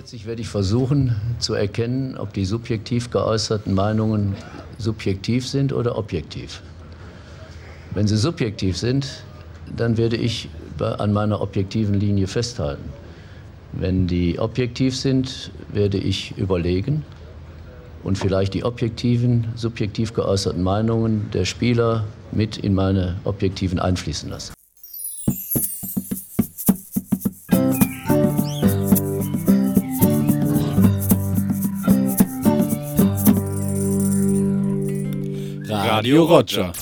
Letztlich werde ich versuchen zu erkennen, ob die subjektiv geäußerten Meinungen subjektiv sind oder objektiv. Wenn sie subjektiv sind, dann werde ich an meiner objektiven Linie festhalten. Wenn die objektiv sind, werde ich überlegen und vielleicht die objektiven, subjektiv geäußerten Meinungen der Spieler mit in meine objektiven einfließen lassen. Radio Roger.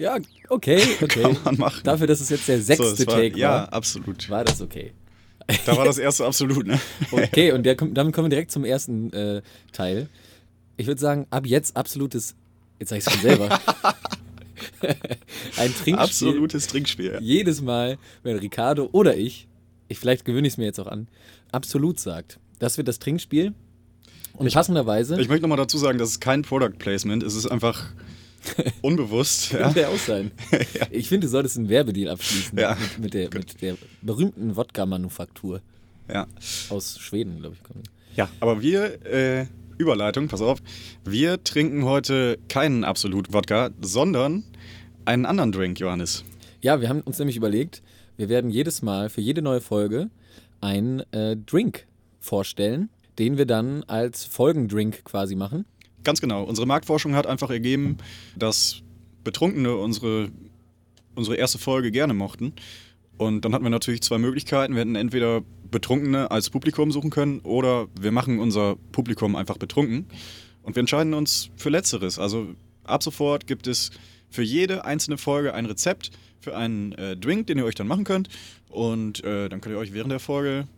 Ja, okay, okay. Kann man machen. Dafür, dass es jetzt der sechste So, war- Take war, Ja, absolut. war das okay. Da war das erste absolut, ne? Okay, und der, damit kommen wir direkt zum ersten äh, Teil. Ich würde sagen, ab jetzt absolutes, jetzt sag ich es schon selber, ein Trinkspiel. Absolutes Trinkspiel. ja. Jedes Mal, wenn Ricardo oder ich, ich vielleicht gewöhne ich es mir jetzt auch an, absolut sagt. Das wird das Trinkspiel. Und passenderweise Ich möchte nochmal dazu sagen, das ist kein Product Placement, es ist einfach unbewusst. ja. könnte er auch sein. Ich finde, du solltest einen Werbedeal abschließen Ja. mit, mit, der, mit der berühmten Wodka-Manufaktur Ja. aus Schweden, glaube ich. ja, aber wir, äh, Überleitung, pass auf, wir trinken heute keinen Absolut-Wodka, sondern einen anderen Drink, Johannes. Ja, wir haben uns nämlich überlegt, wir werden jedes Mal für jede neue Folge einen äh, Drink vorstellen, den wir dann als Folgendrink quasi machen. Ganz genau. Unsere Marktforschung hat einfach ergeben, dass Betrunkene unsere, unsere erste Folge gerne mochten. Und dann hatten wir natürlich zwei Möglichkeiten. Wir hätten entweder Betrunkene als Publikum suchen können oder wir machen unser Publikum einfach betrunken. Und wir entscheiden uns für Letzteres. Also ab sofort gibt es für jede einzelne Folge ein Rezept für einen äh, Drink, den ihr euch dann machen könnt. Und äh, dann könnt ihr euch während der Folge,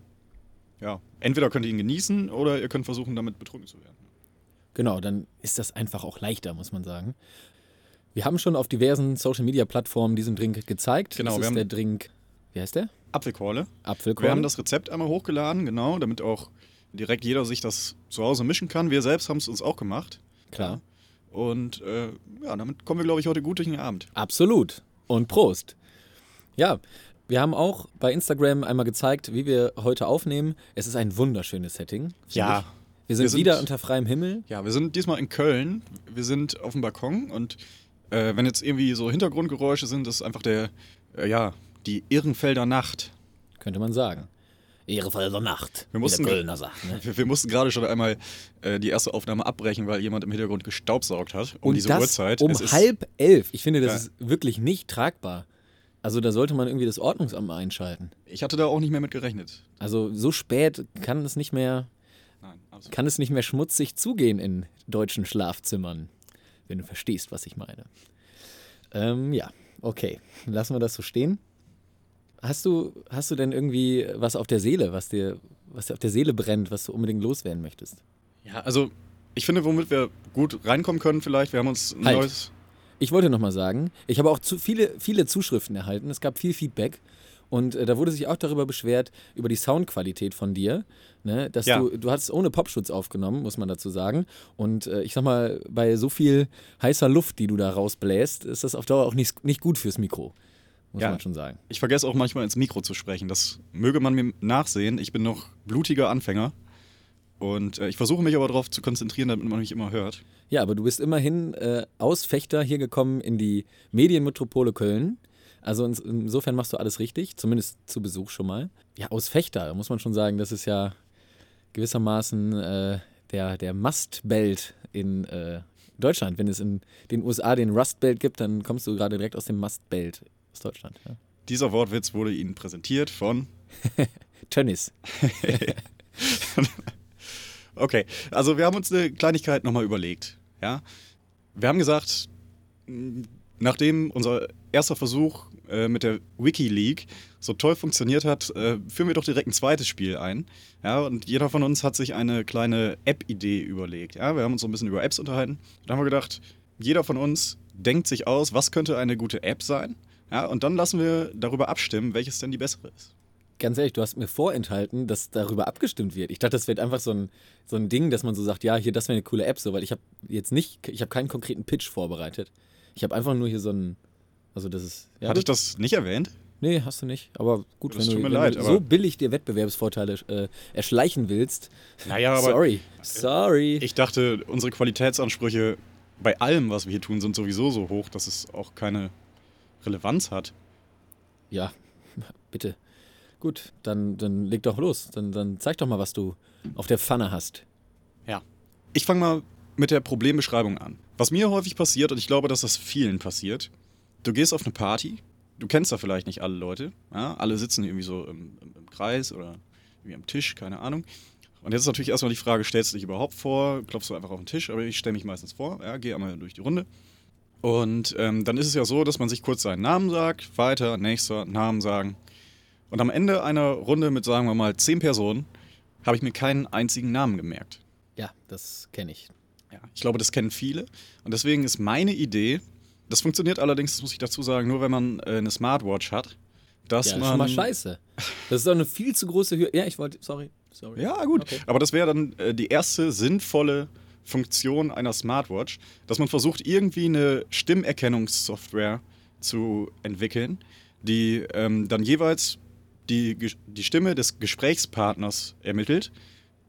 ja, entweder könnt ihr ihn genießen oder ihr könnt versuchen, damit betrunken zu werden. Genau, dann ist das einfach auch leichter, muss man sagen. Wir haben schon auf diversen Social-Media-Plattformen diesen Drink gezeigt. Genau, das wir ist haben- der Drink, wie heißt der? Apfelkorle. Apfelkorn. Wir haben das Rezept einmal hochgeladen, genau, damit auch direkt jeder sich das zu Hause mischen kann. Wir selbst haben es uns auch gemacht. Klar. Und äh, ja, damit kommen wir, glaube ich, heute gut durch den Abend. Absolut. Und Prost. Ja, wir haben auch bei Instagram einmal gezeigt, wie wir heute aufnehmen. Es ist ein wunderschönes Setting. Ja. ich. Wir sind, Wir sind- wieder unter freiem Himmel. Ja, wir sind diesmal in Köln. Wir sind auf dem Balkon und äh, wenn jetzt irgendwie so Hintergrundgeräusche sind, das ist einfach der, äh, ja, die Irrenfelder Nacht. Könnte man sagen. Ehrefelder Nacht. Wir mussten- der Kölner sagt. Ne? Wir, wir mussten gerade schon einmal äh, die erste Aufnahme abbrechen, weil jemand im Hintergrund gestaubsaugt hat um Und diese das Uhrzeit. um Es halb elf. Ich finde, das Ja. ist wirklich nicht tragbar. Also da sollte man irgendwie das Ordnungsamt einschalten. Ich hatte da auch nicht mehr mit gerechnet. Also so spät kann es nicht mehr, Nein, kann es nicht mehr schmutzig zugehen in deutschen Schlafzimmern. Wenn du verstehst, was ich meine. Ähm, ja, okay. Lassen wir das so stehen. Hast du, hast du denn irgendwie was auf der Seele, was dir, was dir auf der Seele brennt, was du unbedingt loswerden möchtest? Ja, also ich finde, womit wir gut reinkommen können vielleicht, wir haben uns ein Halt. neues... Ich wollte noch mal sagen, ich habe auch zu viele, viele Zuschriften erhalten. Es gab viel Feedback. Und äh, da wurde sich auch darüber beschwert, über die Soundqualität von dir. Ne? Dass Ja. du, du hast ohne Popschutz aufgenommen, muss man dazu sagen. Und äh, ich sag mal, bei so viel heißer Luft, die du da rausbläst, ist das auf Dauer auch nicht, nicht gut fürs Mikro. Muss Ja. man schon sagen. Ich vergesse auch manchmal ins Mikro zu sprechen. Das möge man mir nachsehen. Ich bin noch blutiger Anfänger. Und äh, ich versuche mich aber darauf zu konzentrieren, damit man mich immer hört. Ja, aber du bist immerhin äh, aus Fechter hier gekommen in die Medienmetropole Köln. Also ins, insofern machst du alles richtig, zumindest zu Besuch schon mal. Ja, aus Fechter, da muss man schon sagen, das ist ja gewissermaßen äh, der, der Mustbelt in äh, Deutschland. Wenn es in den USA den Rustbelt gibt, dann kommst du gerade direkt aus dem Mustbelt aus Deutschland. Ja. Dieser Wortwitz wurde Ihnen präsentiert von... Tönnies. Okay, also wir haben uns eine Kleinigkeit nochmal überlegt. Ja? Wir haben gesagt, nachdem unser erster Versuch äh, mit der WikiLeague so toll funktioniert hat, äh, führen wir doch direkt ein zweites Spiel ein. Ja, und jeder von uns hat sich eine kleine App-Idee überlegt. Ja, wir haben uns so ein bisschen über Apps unterhalten. Da haben wir gedacht, jeder von uns denkt sich aus, was könnte eine gute App sein. Ja, und dann lassen wir darüber abstimmen, welches denn die bessere ist. Ganz ehrlich, du hast mir vorenthalten, dass darüber abgestimmt wird. Ich dachte, das wird einfach so ein, so ein Ding, dass man so sagt, ja, hier, das wäre eine coole App, so, weil ich habe jetzt nicht, ich habe keinen konkreten Pitch vorbereitet. Ich habe einfach nur hier so ein, also das ist, ja, Hatte ich das nicht erwähnt? Nee, hast du nicht. Aber gut, Das wenn, du, wenn leid, du so billig dir Wettbewerbsvorteile äh, erschleichen willst. Naja, aber sorry. Sorry. ich dachte, unsere Qualitätsansprüche bei allem, was wir hier tun, sind sowieso so hoch, dass es auch keine Relevanz hat. Ja, bitte. Gut, dann, dann leg doch los. Dann, dann zeig doch mal, was du auf der Pfanne hast. Ja. Ich fange mal mit der Problembeschreibung an. Was mir häufig passiert, und ich glaube, dass das vielen passiert, du gehst auf eine Party, du kennst da vielleicht nicht alle Leute, ja? alle sitzen irgendwie so im, im, im Kreis oder irgendwie am Tisch, keine Ahnung. Und jetzt ist natürlich erstmal die Frage, stellst du dich überhaupt vor, klopfst du einfach auf den Tisch, aber ich stelle mich meistens vor, ja, gehe einmal durch die Runde. Und ähm, dann ist es ja so, dass man sich kurz seinen Namen sagt, weiter, nächster, Namen sagen. Und am Ende einer Runde mit, sagen wir mal, zehn Personen, habe ich mir keinen einzigen Namen gemerkt. Ja, das kenne ich. Ja, ich glaube, das kennen viele. Und deswegen ist meine Idee, das funktioniert allerdings, das muss ich dazu sagen, nur wenn man äh, eine Smartwatch hat, dass Ja, man. schon mal scheiße. Das ist doch eine viel zu große Höhe. Ja, ich wollte. Sorry. Sorry. Ja, gut. Okay. Aber das wäre dann äh, die erste sinnvolle Funktion einer Smartwatch, dass man versucht, irgendwie eine Stimmerkennungssoftware zu entwickeln, die ähm, dann jeweils die, die Stimme des Gesprächspartners ermittelt,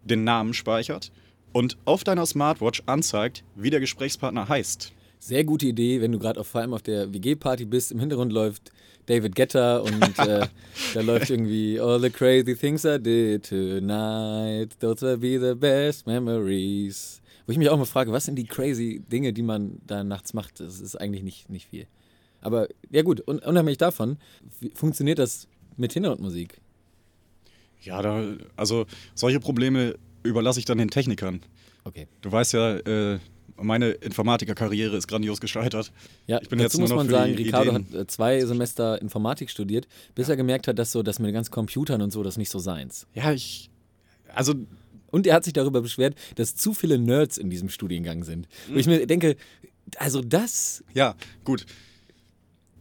den Namen speichert und auf deiner Smartwatch anzeigt, wie der Gesprächspartner heißt. Sehr gute Idee, wenn du gerade vor allem auf der WG-Party bist. Im Hintergrund läuft David Guetta und äh, da läuft irgendwie All the crazy things I did tonight. Those will be the best memories. Wo ich mich auch mal frage, was sind die crazy Dinge, die man da nachts macht? Das ist eigentlich nicht, nicht viel. Aber ja gut, un unabhängig davon, funktioniert das mit Hintergrundmusik? Ja, da, also solche Probleme überlasse ich dann den Technikern. Okay. Du weißt ja, äh, meine Informatikerkarriere ist grandios gescheitert. Ja, Ich bin dazu jetzt nur muss man sagen, Ricardo Ideen- hat äh, zwei Semester Informatik studiert, bis er gemerkt hat, dass so, dass mit den ganzen Computern und so das nicht so seins. Ja, ich. Also, Und er hat sich darüber beschwert, dass zu viele Nerds in diesem Studiengang sind. Wo ich mir denke, also das, ja, gut.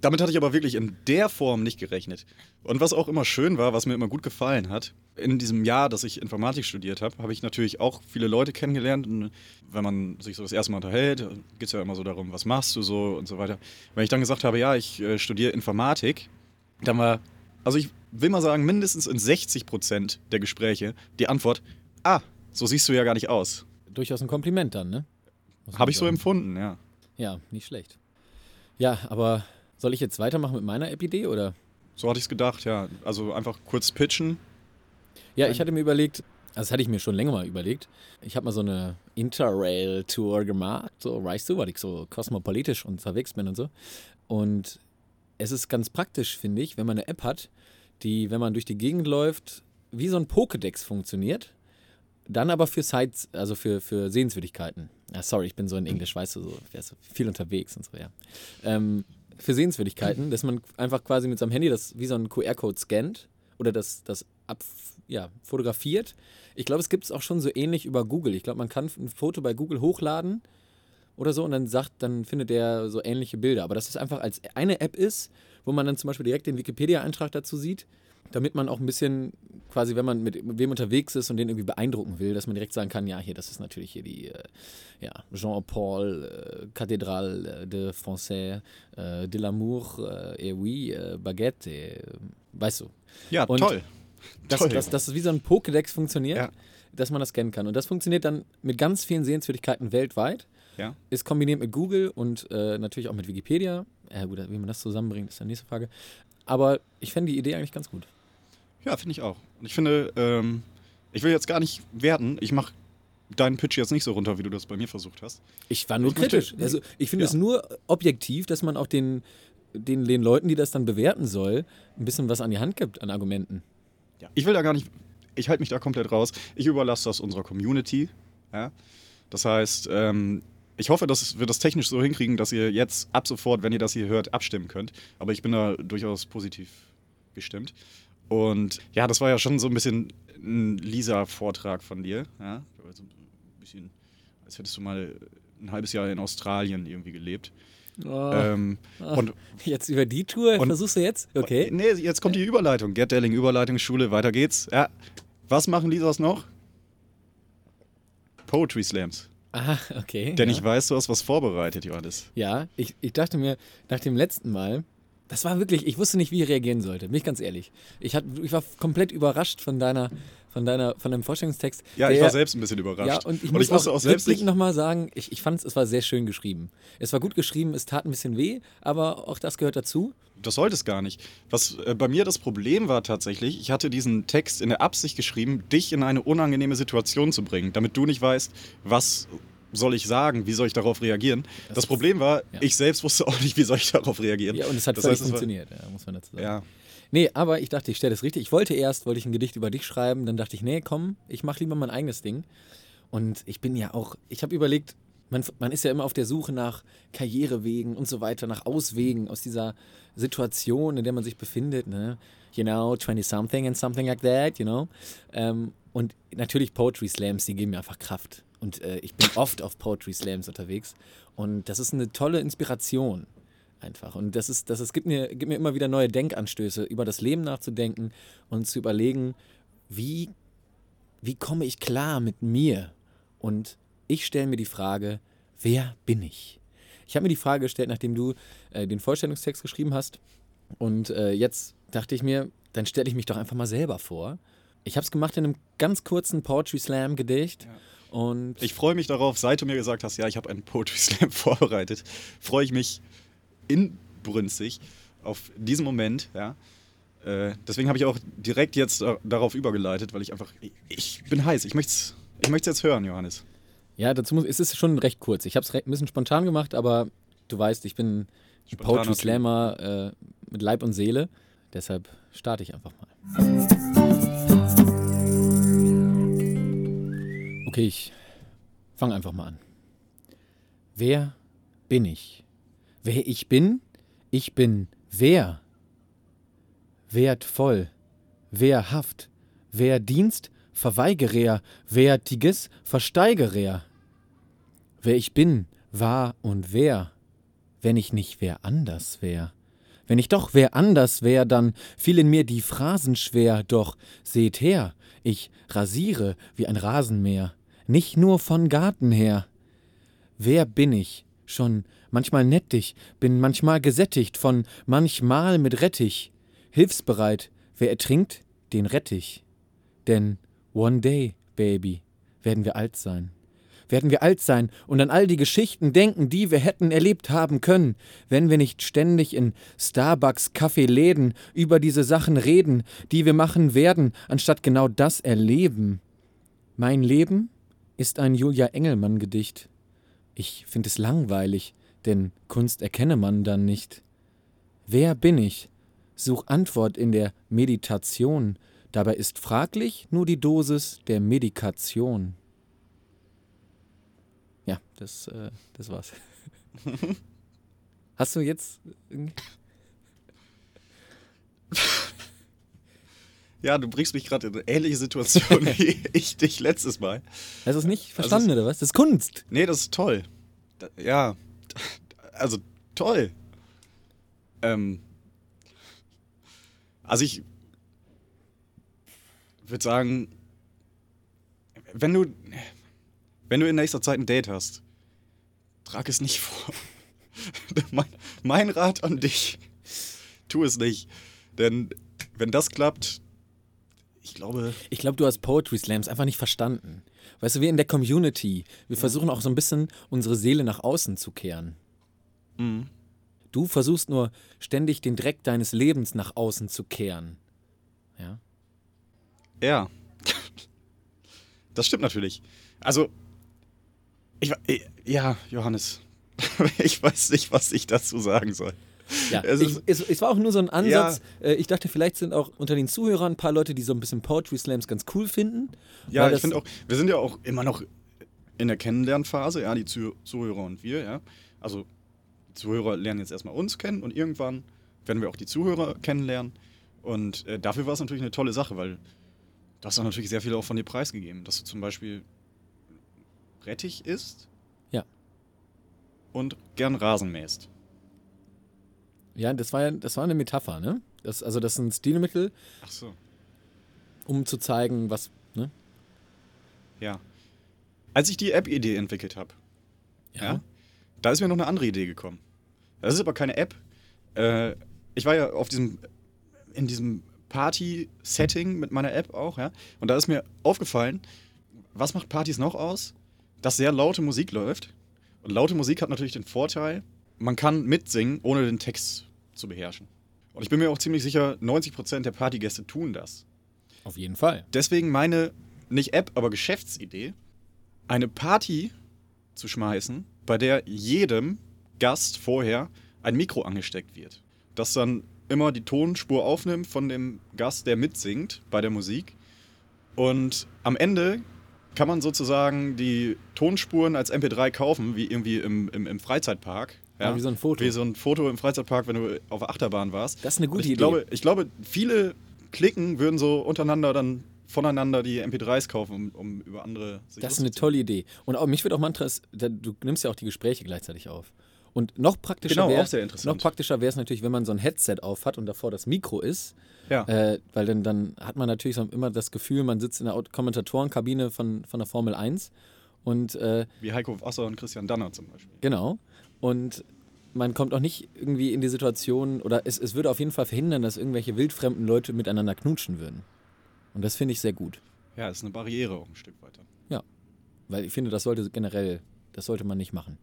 Damit hatte ich aber wirklich in der Form nicht gerechnet. Und was auch immer schön war, was mir immer gut gefallen hat, in diesem Jahr, dass ich Informatik studiert habe, habe ich natürlich auch viele Leute kennengelernt. Und wenn man sich so das erste Mal unterhält, geht es ja immer so darum, was machst du so und so weiter. Wenn ich dann gesagt habe, ja, ich äh, studiere Informatik, dann war, also ich will mal sagen, mindestens in 60 Prozent der Gespräche die Antwort, ah, so siehst du ja gar nicht aus. durchaus ein Kompliment dann, ne? Habe ich so empfunden, ja. Ja, nicht schlecht. Ja, aber soll ich jetzt weitermachen mit meiner App-Idee oder? So hatte ich es gedacht, ja. Also einfach kurz pitchen. Ja, ich hatte mir überlegt, also das hatte ich mir schon länger mal überlegt. Ich habe mal so eine Interrail-Tour gemacht, so weißt du, weil ich so kosmopolitisch unterwegs bin und so. Und es ist ganz praktisch, finde ich, wenn man eine App hat, die, wenn man durch die Gegend läuft, wie so ein Pokédex funktioniert. Dann aber für Sites, also für, für Sehenswürdigkeiten. Ja, sorry, ich bin so in Englisch, weißt du, so viel unterwegs und so, ja. Ähm, für Sehenswürdigkeiten, dass man einfach quasi mit seinem Handy das wie so einen QR-Code scannt oder das, das ab, ja, fotografiert. Ich glaube, es gibt es auch schon so ähnlich über Google. Ich glaube, man kann ein Foto bei Google hochladen oder so und dann sagt, dann findet er so ähnliche Bilder. Aber dass es einfach als eine App ist, wo man dann zum Beispiel direkt den Wikipedia-Eintrag dazu sieht, damit man auch ein bisschen quasi, wenn man mit wem unterwegs ist und den irgendwie beeindrucken will, dass man direkt sagen kann, ja, hier, das ist natürlich hier die äh, ja, Jean-Paul äh, Cathédrale de Français äh, de l'amour äh, et oui, äh, Baguette, äh, weißt du. Ja, Und toll. Dass, Toll. dass, dass es wie so ein Pokédex funktioniert, Ja. dass man das scannen kann. Und das funktioniert dann mit ganz vielen Sehenswürdigkeiten weltweit. Ja. Ist kombiniert mit Google und äh, natürlich auch mit Wikipedia. Ja, gut, wie man das zusammenbringt, ist die nächste Frage. Aber ich fände die Idee eigentlich ganz gut. Ja, finde ich auch. Und ich finde, ähm, ich will jetzt gar nicht werten. Ich mache deinen Pitch jetzt nicht so runter, wie du das bei mir versucht hast. Ich war nur Ich möchte- kritisch. Also ich finde Ja. es nur objektiv, dass man auch den, den, den Leuten, die das dann bewerten soll, ein bisschen was an die Hand gibt an Argumenten. Ja. Ich will da gar nicht, ich halte mich da komplett raus. Ich überlasse das unserer Community. Ja? Das heißt, ähm, ich hoffe, dass wir das technisch so hinkriegen, dass ihr jetzt ab sofort, wenn ihr das hier hört, abstimmen könnt. Aber ich bin da durchaus positiv gestimmt. Und ja, das war ja schon so ein bisschen ein Lisa-Vortrag von dir. Ja? Also ein bisschen, als hättest du mal ein halbes Jahr in Australien irgendwie gelebt. Ähm, und Jetzt über die Tour Und- versuchst du jetzt? Okay. Nee, jetzt kommt die Überleitung. Gerd Delling, Überleitungsschule, weiter geht's. Ja. Was machen Lisas noch? Poetry Slams. Aha, okay. Denn ja. ich weiß, du hast was vorbereitet, Johannes. Ja, ich, ich dachte mir, nach dem letzten Mal Das war wirklich, ich wusste nicht, wie ich reagieren sollte, bin ich ganz ehrlich. Ich, hat, ich war komplett überrascht von deiner, von deiner, von deinem Vorstellungstext. Ja, der, ich war selbst ein bisschen überrascht. Ja, und ich und muss ich wusste auch, auch selbst nicht. nochmal sagen, ich, ich fand es, es war sehr schön geschrieben. Es war gut geschrieben, es tat ein bisschen weh, aber auch das gehört dazu. Das sollte es gar nicht. Was äh, bei mir das Problem war tatsächlich, ich hatte diesen Text in der Absicht geschrieben, dich in eine unangenehme Situation zu bringen, damit du nicht weißt, was soll ich sagen, wie soll ich darauf reagieren. Das, Das- Problem war, ja. ich selbst wusste auch nicht, wie soll ich darauf reagieren. Ja, und es hat das heißt, es war- funktioniert, ja, muss man dazu sagen. Ja, Nee, aber ich dachte, ich stelle das richtig. Ich wollte erst, wollte ich ein Gedicht über dich schreiben, dann dachte ich, nee, komm, ich mache lieber mein eigenes Ding. Und ich bin ja auch, ich habe überlegt, man, man ist ja immer auf der Suche nach Karrierewegen und so weiter, nach Auswegen aus dieser Situation, in der man sich befindet. Ne? You know, 20-something and something like that, you know. Ähm, und natürlich Poetry Slams, die geben mir einfach Kraft. Und äh, ich bin oft auf Poetry Slams unterwegs. Und das ist eine tolle Inspiration einfach. Und das ist, das ist, gibt, mir, gibt mir immer wieder neue Denkanstöße, über das Leben nachzudenken und zu überlegen, wie, wie komme ich klar mit mir? Und ich stelle mir die Frage, wer bin ich? Ich habe mir die Frage gestellt, nachdem du äh, den Vorstellungstext geschrieben hast. Und äh, jetzt dachte ich mir, dann stelle ich mich doch einfach mal selber vor. Ich habe es gemacht in einem ganz kurzen Poetry Slam Gedicht. Und ich freue mich darauf, seit du mir gesagt hast, ja, ich habe einen Poetry Slam vorbereitet, freue ich mich inbrünstig auf diesen Moment, ja. Äh, deswegen habe ich auch direkt jetzt äh, darauf übergeleitet, weil ich einfach, ich, ich bin heiß, ich möchte es ich möcht's jetzt hören, Johannes. Ja, dazu muss, es ist schon recht kurz. Ich habe es ein bisschen spontan gemacht, aber du weißt, ich bin Spontaner Poetry. Slammer äh, mit Leib und Seele. Deshalb starte ich einfach mal. Okay, ich fange einfach mal an. Wer bin ich? Wer ich bin? Ich bin wer? Wertvoll, wehrhaft, wer Dienst, verweigerer, wertiges, versteigerer. Wer ich bin, war und wer, wenn ich nicht wer anders wär. Wenn ich doch wer anders wär, dann fielen mir die Phrasen schwer, doch seht her, ich rasiere wie ein Rasenmäher, nicht nur von Garten her. Wer bin ich? Schon manchmal nettig, bin manchmal gesättigt von manchmal mit Rettich. Hilfsbereit, wer ertrinkt, den rett ich. Denn one day, Baby, werden wir alt sein. Werden wir alt sein und an all die Geschichten denken, die wir hätten erlebt haben können, wenn wir nicht ständig in Starbucks Kaffeeläden über diese Sachen reden, die wir machen werden, anstatt genau das erleben. Mein Leben ist ein Julia Engelmann Gedicht. Ich finde es langweilig, denn Kunst erkenne man dann nicht. Wer bin ich? Such Antwort in der Meditation. Dabei ist fraglich nur die Dosis der Medikation. Ja, das, äh, das war's. Hast du jetzt. Ja, du bringst mich gerade in eine ähnliche Situation wie ich dich letztes Mal. Hast du es nicht verstanden, oder was? Das ist Kunst. Nee, das ist toll. Da, ja, also toll. Ähm, also ich würde sagen, wenn du, wenn du in nächster Zeit ein Date hast, trag es nicht vor. mein, mein Rat an dich, tu es nicht. Denn wenn das klappt, ich glaube, Ich glaube, du hast Poetry Slams einfach nicht verstanden. Weißt du, wir in der Community, wir versuchen auch so ein bisschen unsere Seele nach außen zu kehren. mhm. Du versuchst nur ständig den Dreck deines Lebens nach außen zu kehren. Ja? Ja. Das stimmt natürlich. Also, ich, ja, Johannes, ich weiß nicht, was ich dazu sagen soll. Ja, Es ich, es, es war auch nur so ein Ansatz. Äh, Ich dachte, vielleicht sind auch unter den Zuhörern ein paar Leute, die so ein bisschen Poetry Slams ganz cool finden. Ja, ich finde auch, wir sind ja auch immer noch in der Kennenlernphase, ja, die Zuh Zuhörer und wir, ja. Also, die Zuhörer lernen jetzt erstmal uns kennen und irgendwann werden wir auch die Zuhörer kennenlernen. Und äh, dafür war es natürlich eine tolle Sache, weil du hast auch natürlich sehr viel auch von dir preisgegeben, dass du zum Beispiel Rettich isst Ja. und gern Rasen mähst. Ja, das war ja, das war eine Metapher, ne? Das, also das ist ein Stilmittel, Ach so. um zu zeigen, was, ne? Ja. Als ich die App-Idee entwickelt habe, ja. da ist mir noch eine andere Idee gekommen. Das ist aber keine App. Äh, ich war ja auf diesem, in diesem Party-Setting mit meiner App auch, ja. Und da ist mir aufgefallen, was macht Partys noch aus? Dass sehr laute Musik läuft. Und laute Musik hat natürlich den Vorteil, man kann mitsingen, ohne den Text zu beherrschen. Und ich bin mir auch ziemlich sicher, 90% der Partygäste tun das. Auf jeden Fall. Deswegen meine, nicht App, aber Geschäftsidee, eine Party zu schmeißen, bei der jedem Gast vorher ein Mikro angesteckt wird. Das dann immer die Tonspur aufnimmt von dem Gast, der mitsingt bei der Musik. Und am Ende kann man sozusagen die Tonspuren als MP3 kaufen, wie irgendwie im, im, im Freizeitpark. Ja, wie so ein Foto. Wie so ein Foto im Freizeitpark, wenn du auf der Achterbahn warst. Das ist eine gute ich Idee. Glaube, ich glaube, viele Klicken würden so untereinander dann voneinander die MP3s kaufen, um, um über andere sich Das ist eine tolle Idee. Und auch, mich würde auch mal interessieren, du nimmst ja auch die Gespräche gleichzeitig auf. Und noch praktischer Genau, wäre es natürlich, wenn man so ein Headset auf hat und davor das Mikro ist, Ja. äh, weil dann, dann hat man natürlich so immer das Gefühl, man sitzt in der Kommentatorenkabine von, von der Formel 1 und äh, Wie Heiko Wasser und Christian Danner zum Beispiel. Genau. Und man kommt auch nicht irgendwie in die Situation, oder es, es würde auf jeden Fall verhindern, dass irgendwelche wildfremden Leute miteinander knutschen würden. Und das finde ich sehr gut. Ja, ist eine Barriere auch ein Stück weiter. Weil ich finde, das sollte generell, das sollte man nicht machen.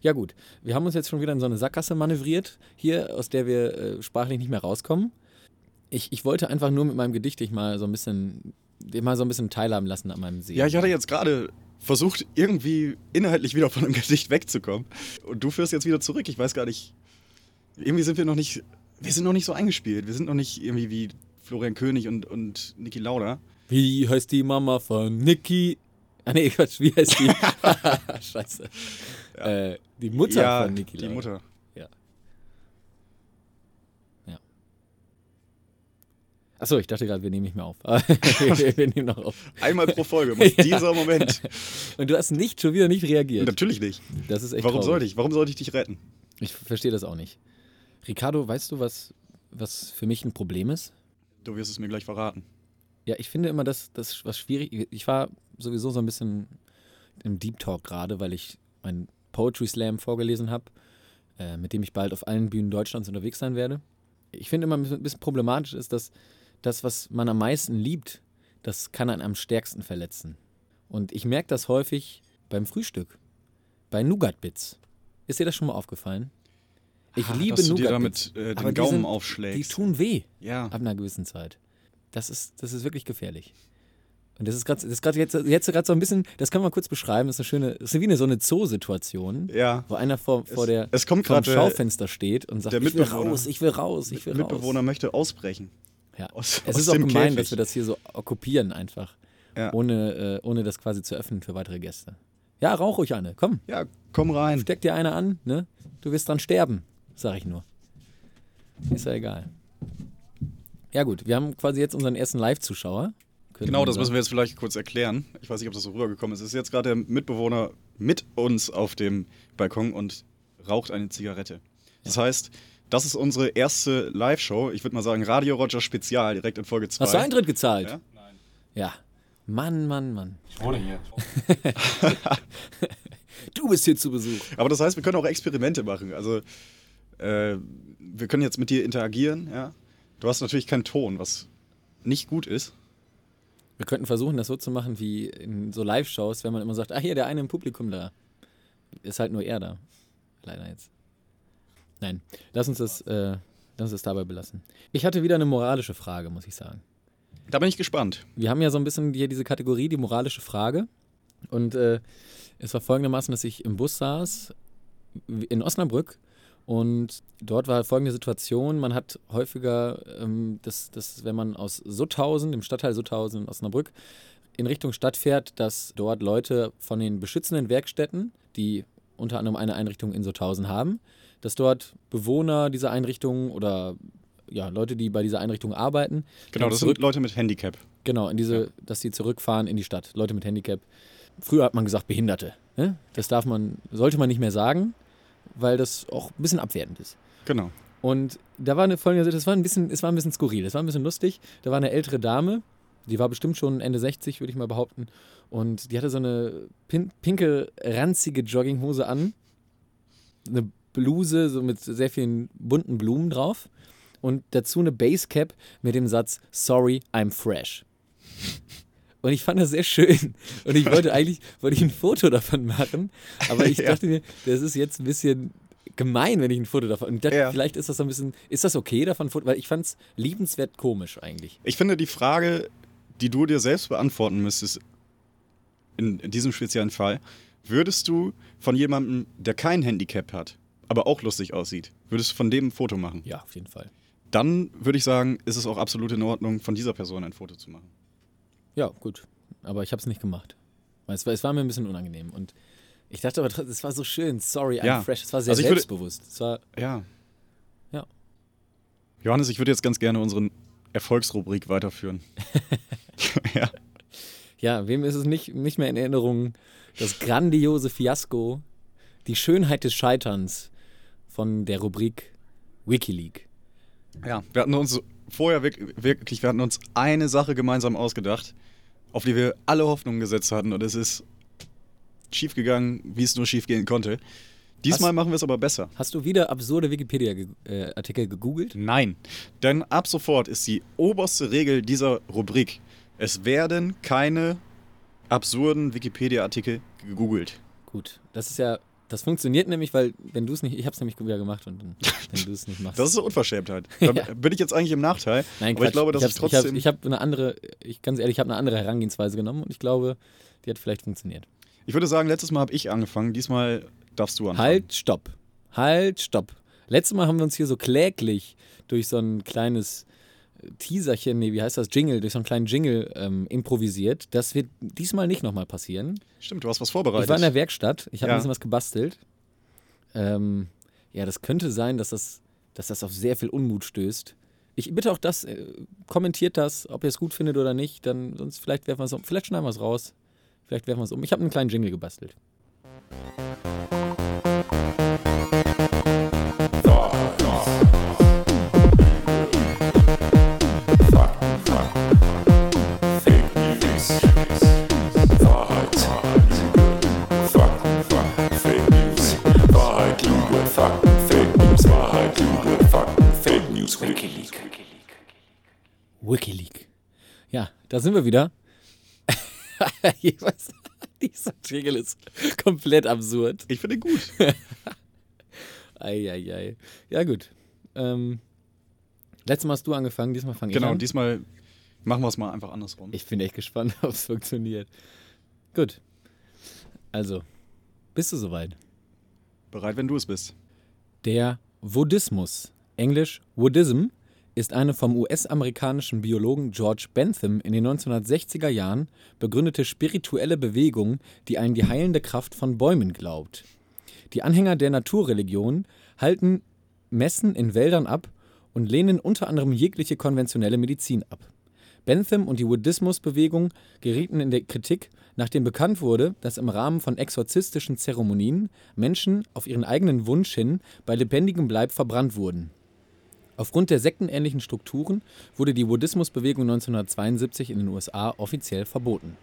Ja gut, wir haben uns jetzt schon wieder in so eine Sackgasse manövriert, hier, aus der wir äh, sprachlich nicht mehr rauskommen. Ich, ich wollte einfach nur mit meinem Gedicht dich mal so ein bisschen, dir mal so ein bisschen teilhaben lassen an meinem See. Ja, ich hatte jetzt gerade versucht, irgendwie inhaltlich wieder von dem Gedicht wegzukommen. Und du führst jetzt wieder zurück. Ich weiß gar nicht. Irgendwie sind wir noch nicht. Wir sind noch nicht so eingespielt. Wir sind noch nicht irgendwie wie Florian König und, und Niki Lauda. Wie heißt die Mama von Niki? Ah nee, Quatsch, wie heißt die? Scheiße. Äh, die Mutter ja, von Niki die Lauda. Mutter. Achso, ich dachte gerade, wir nehmen nicht mehr auf. Wir, wir nehmen noch auf. Einmal pro Folge Ja. dieser Moment. Und du hast nicht schon wieder nicht reagiert. Natürlich nicht. Das ist echt Warum traurig. sollte ich? Warum sollte ich dich retten? Ich verstehe das auch nicht. Ricardo, weißt du, was, was für mich ein Problem ist? Du wirst es mir gleich verraten. Ja, ich finde immer, dass das was schwierig. Ich war sowieso so ein bisschen im Deep Talk gerade, weil ich meinen Poetry Slam vorgelesen habe, äh, mit dem ich bald auf allen Bühnen Deutschlands unterwegs sein werde. Ich finde immer ein bisschen problematisch ist, dass das, was man am meisten liebt, das kann einen am stärksten verletzen. Und ich merke das häufig beim Frühstück, bei Nougat-Bits. Ist dir das schon mal aufgefallen? Ich Ah, liebe dass du dir Nougat-Bits. damit äh, aber den die Gaumen sind- Die aufschlägst. tun weh ja. ab einer gewissen Zeit. Das ist, das ist wirklich gefährlich. Und das ist gerade, jetzt, jetzt gerade so ein bisschen, das kann man kurz beschreiben, das ist eine schöne, das ist wie eine so eine Zoo-Situation, Ja. wo einer vor, vor Es- der es kommt gerade der- Schaufenster steht und sagt, ich will Mitbewohner- raus, ich will raus, ich will Mitbewohner raus. möchte ausbrechen. Ja. aus- es aus ist auch gemein, Käfig. dass wir das hier so okkupieren einfach, Ja. ohne, äh, ohne das quasi zu öffnen für weitere Gäste. Ja, rauch ruhig eine, komm, Ja, komm rein. steck dir eine an, ne? Du wirst dran sterben, sag ich nur. Ist ja egal. Ja gut, wir haben quasi jetzt unseren ersten Live-Zuschauer. Genau, das müssen wir jetzt vielleicht kurz erklären. Ich weiß nicht, ob das so rübergekommen ist. Es ist jetzt gerade der Mitbewohner mit uns auf dem Balkon und raucht eine Zigarette. Das heißt, das ist unsere erste Live-Show. Ich würde mal sagen, Radio Roger Spezial, direkt in Folge 2. Hast du Eintritt gezahlt? Ja? Ja. Mann, Mann, Mann. Ich wohne hier. Du bist hier zu Besuch. Aber das heißt, wir können auch Experimente machen. Also, äh, wir können jetzt mit dir interagieren. Ja? Du hast natürlich keinen Ton, was nicht gut ist. Wir könnten versuchen, das so zu machen wie in so Live-Shows, wenn man immer sagt, ah hier, der eine im Publikum da. Ist halt nur er da. Leider jetzt. Nein, lass uns das, äh, lass uns das dabei belassen. Ich hatte wieder eine moralische Frage, muss ich sagen. Da bin ich gespannt. Wir haben ja so ein bisschen hier diese Kategorie, die moralische Frage. Und äh, es war folgendermaßen, dass ich im Bus saß in Osnabrück und dort war folgende Situation. Man hat häufiger, ähm, das, das, wenn man aus Sutthausen, dem Stadtteil Sutthausen in Osnabrück, in Richtung Stadt fährt, dass dort Leute von den beschützenden Werkstätten, die unter anderem eine Einrichtung in Sutthausen haben, dass dort Bewohner dieser Einrichtung oder ja, Leute, die bei dieser Einrichtung arbeiten, Genau, das sind Leute mit Handicap. Genau, in diese, dass sie zurückfahren in die Stadt. Leute mit Handicap. Früher hat man gesagt Behinderte. Ne? Das darf man, sollte man nicht mehr sagen, weil das auch ein bisschen abwertend ist. Genau. Und da war eine folgende, das war ein bisschen, es war ein bisschen skurril, das war ein bisschen lustig. Da war eine ältere Dame, die war bestimmt schon Ende 60, würde ich mal behaupten. Und die hatte so eine pin pinke, ranzige Jogginghose an. Eine Bluse, so mit sehr vielen bunten Blumen drauf. Und dazu eine Basecap mit dem Satz Sorry, I'm fresh. Und ich fand das sehr schön. Und ich wollte eigentlich wollte ich ein Foto davon machen. Aber ich Ja. dachte mir, das ist jetzt ein bisschen gemein, wenn ich ein Foto davon. Und dachte, Ja. vielleicht ist das so ein bisschen. Ist das okay davon? Weil ich fand es liebenswert komisch eigentlich. Ich finde die Frage, die du dir selbst beantworten müsstest, in, in diesem speziellen Fall, würdest du von jemandem, der kein Handicap hat, aber auch lustig aussieht, würdest du von dem ein Foto machen? Ja, auf jeden Fall. Dann würde ich sagen, ist es auch absolut in Ordnung, von dieser Person ein Foto zu machen. Ja, gut. Aber ich habe es nicht gemacht. Es war, es war mir ein bisschen unangenehm. Und ich dachte aber, es war so schön. Sorry, I'm Ja. fresh. Es war sehr Also ich würde- selbstbewusst. Es war, Ja. Ja. Johannes, ich würde jetzt ganz gerne unsere Erfolgsrubrik weiterführen. ja. ja, wem ist es nicht, nicht mehr in Erinnerung? Das grandiose Fiasko, die Schönheit des Scheiterns von der Rubrik Wikileaks. ja, wir hatten uns vorher wirk- wirklich, wir hatten uns eine Sache gemeinsam ausgedacht, auf die wir alle Hoffnungen gesetzt hatten und es ist schief gegangen, wie es nur schief gehen konnte. Diesmal Hast- machen wir es aber besser. Hast du wieder absurde Wikipedia-Artikel gegoogelt? Nein, denn ab sofort ist die oberste Regel dieser Rubrik, es werden keine absurden Wikipedia-Artikel gegoogelt. Gut, das ist ja, das funktioniert nämlich, weil wenn du es nicht, ich habe es nämlich wieder gemacht und dann, wenn du es nicht machst. Das ist eine Unverschämtheit. Da Ja. bin ich jetzt eigentlich im Nachteil. Nein, aber ich Quatsch. glaube, dass ich, trotzdem. Ich habe hab eine andere, ich ganz ehrlich, ich habe eine andere Herangehensweise genommen und ich glaube, die hat vielleicht funktioniert. Ich würde sagen, letztes Mal habe ich angefangen, diesmal darfst du anfangen. Halt, stopp. Halt, stopp. Letztes Mal haben wir uns hier so kläglich durch so ein kleines Teaserchen, nee, wie heißt das, Jingle, durch so einen kleinen Jingle ähm, improvisiert. Das wird diesmal nicht nochmal passieren. Stimmt, du hast was vorbereitet. Ich war in der Werkstatt, ich habe Ja. ein bisschen was gebastelt. Ähm, ja, das könnte sein, dass das, dass das auf sehr viel Unmut stößt. Ich bitte auch das, äh, kommentiert das, ob ihr es gut findet oder nicht, dann sonst vielleicht werfen wir es um. Vielleicht schneiden wir es raus. Vielleicht werfen wir es um. Ich habe einen kleinen Jingle gebastelt. Wikileaks. Ja, da sind wir wieder. Dieser Jingle ist komplett absurd. Ich finde gut. Eieiei. Ja, gut. Ähm, letztes Mal hast du angefangen, diesmal fange ich genau, an. diesmal machen wir es mal einfach andersrum. Ich bin echt gespannt, ob es funktioniert. Gut. Also, bist du soweit? Bereit, wenn du es bist. Der Vodismus, englisch Vodism, ist eine vom US-amerikanischen Biologen George Bentham in den 1960er Jahren begründete spirituelle Bewegung, die an die heilende Kraft von Bäumen glaubt. Die Anhänger der Naturreligion halten Messen in Wäldern ab und lehnen unter anderem jegliche konventionelle Medizin ab. Bentham und die Buddhismusbewegung gerieten in der Kritik, nachdem bekannt wurde, dass im Rahmen von exorzistischen Zeremonien Menschen auf ihren eigenen Wunsch hin bei lebendigem Leib verbrannt wurden. Aufgrund der sektenähnlichen Strukturen wurde die Buddhismusbewegung 1972 in den USA offiziell verboten.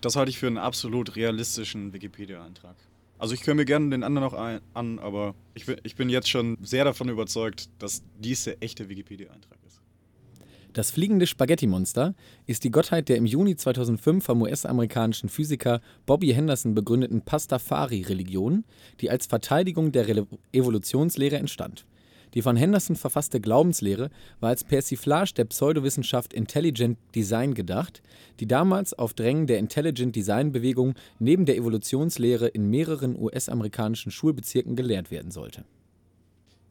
Das halte ich für einen absolut realistischen Wikipedia-Eintrag. Also ich höre mir gerne den anderen noch an, aber ich bin, ich bin jetzt schon sehr davon überzeugt, dass dies der echte Wikipedia-Eintrag ist. Das fliegende Spaghetti-Monster ist die Gottheit der im Juni 2005 vom US-amerikanischen Physiker Bobby Henderson begründeten Pastafari-Religion, die als Verteidigung der Rele Evolutionslehre entstand. Die von Henderson verfasste Glaubenslehre war als Persiflage der Pseudowissenschaft Intelligent Design gedacht, die damals auf Drängen der Intelligent Design-Bewegung neben der Evolutionslehre in mehreren US-amerikanischen Schulbezirken gelehrt werden sollte.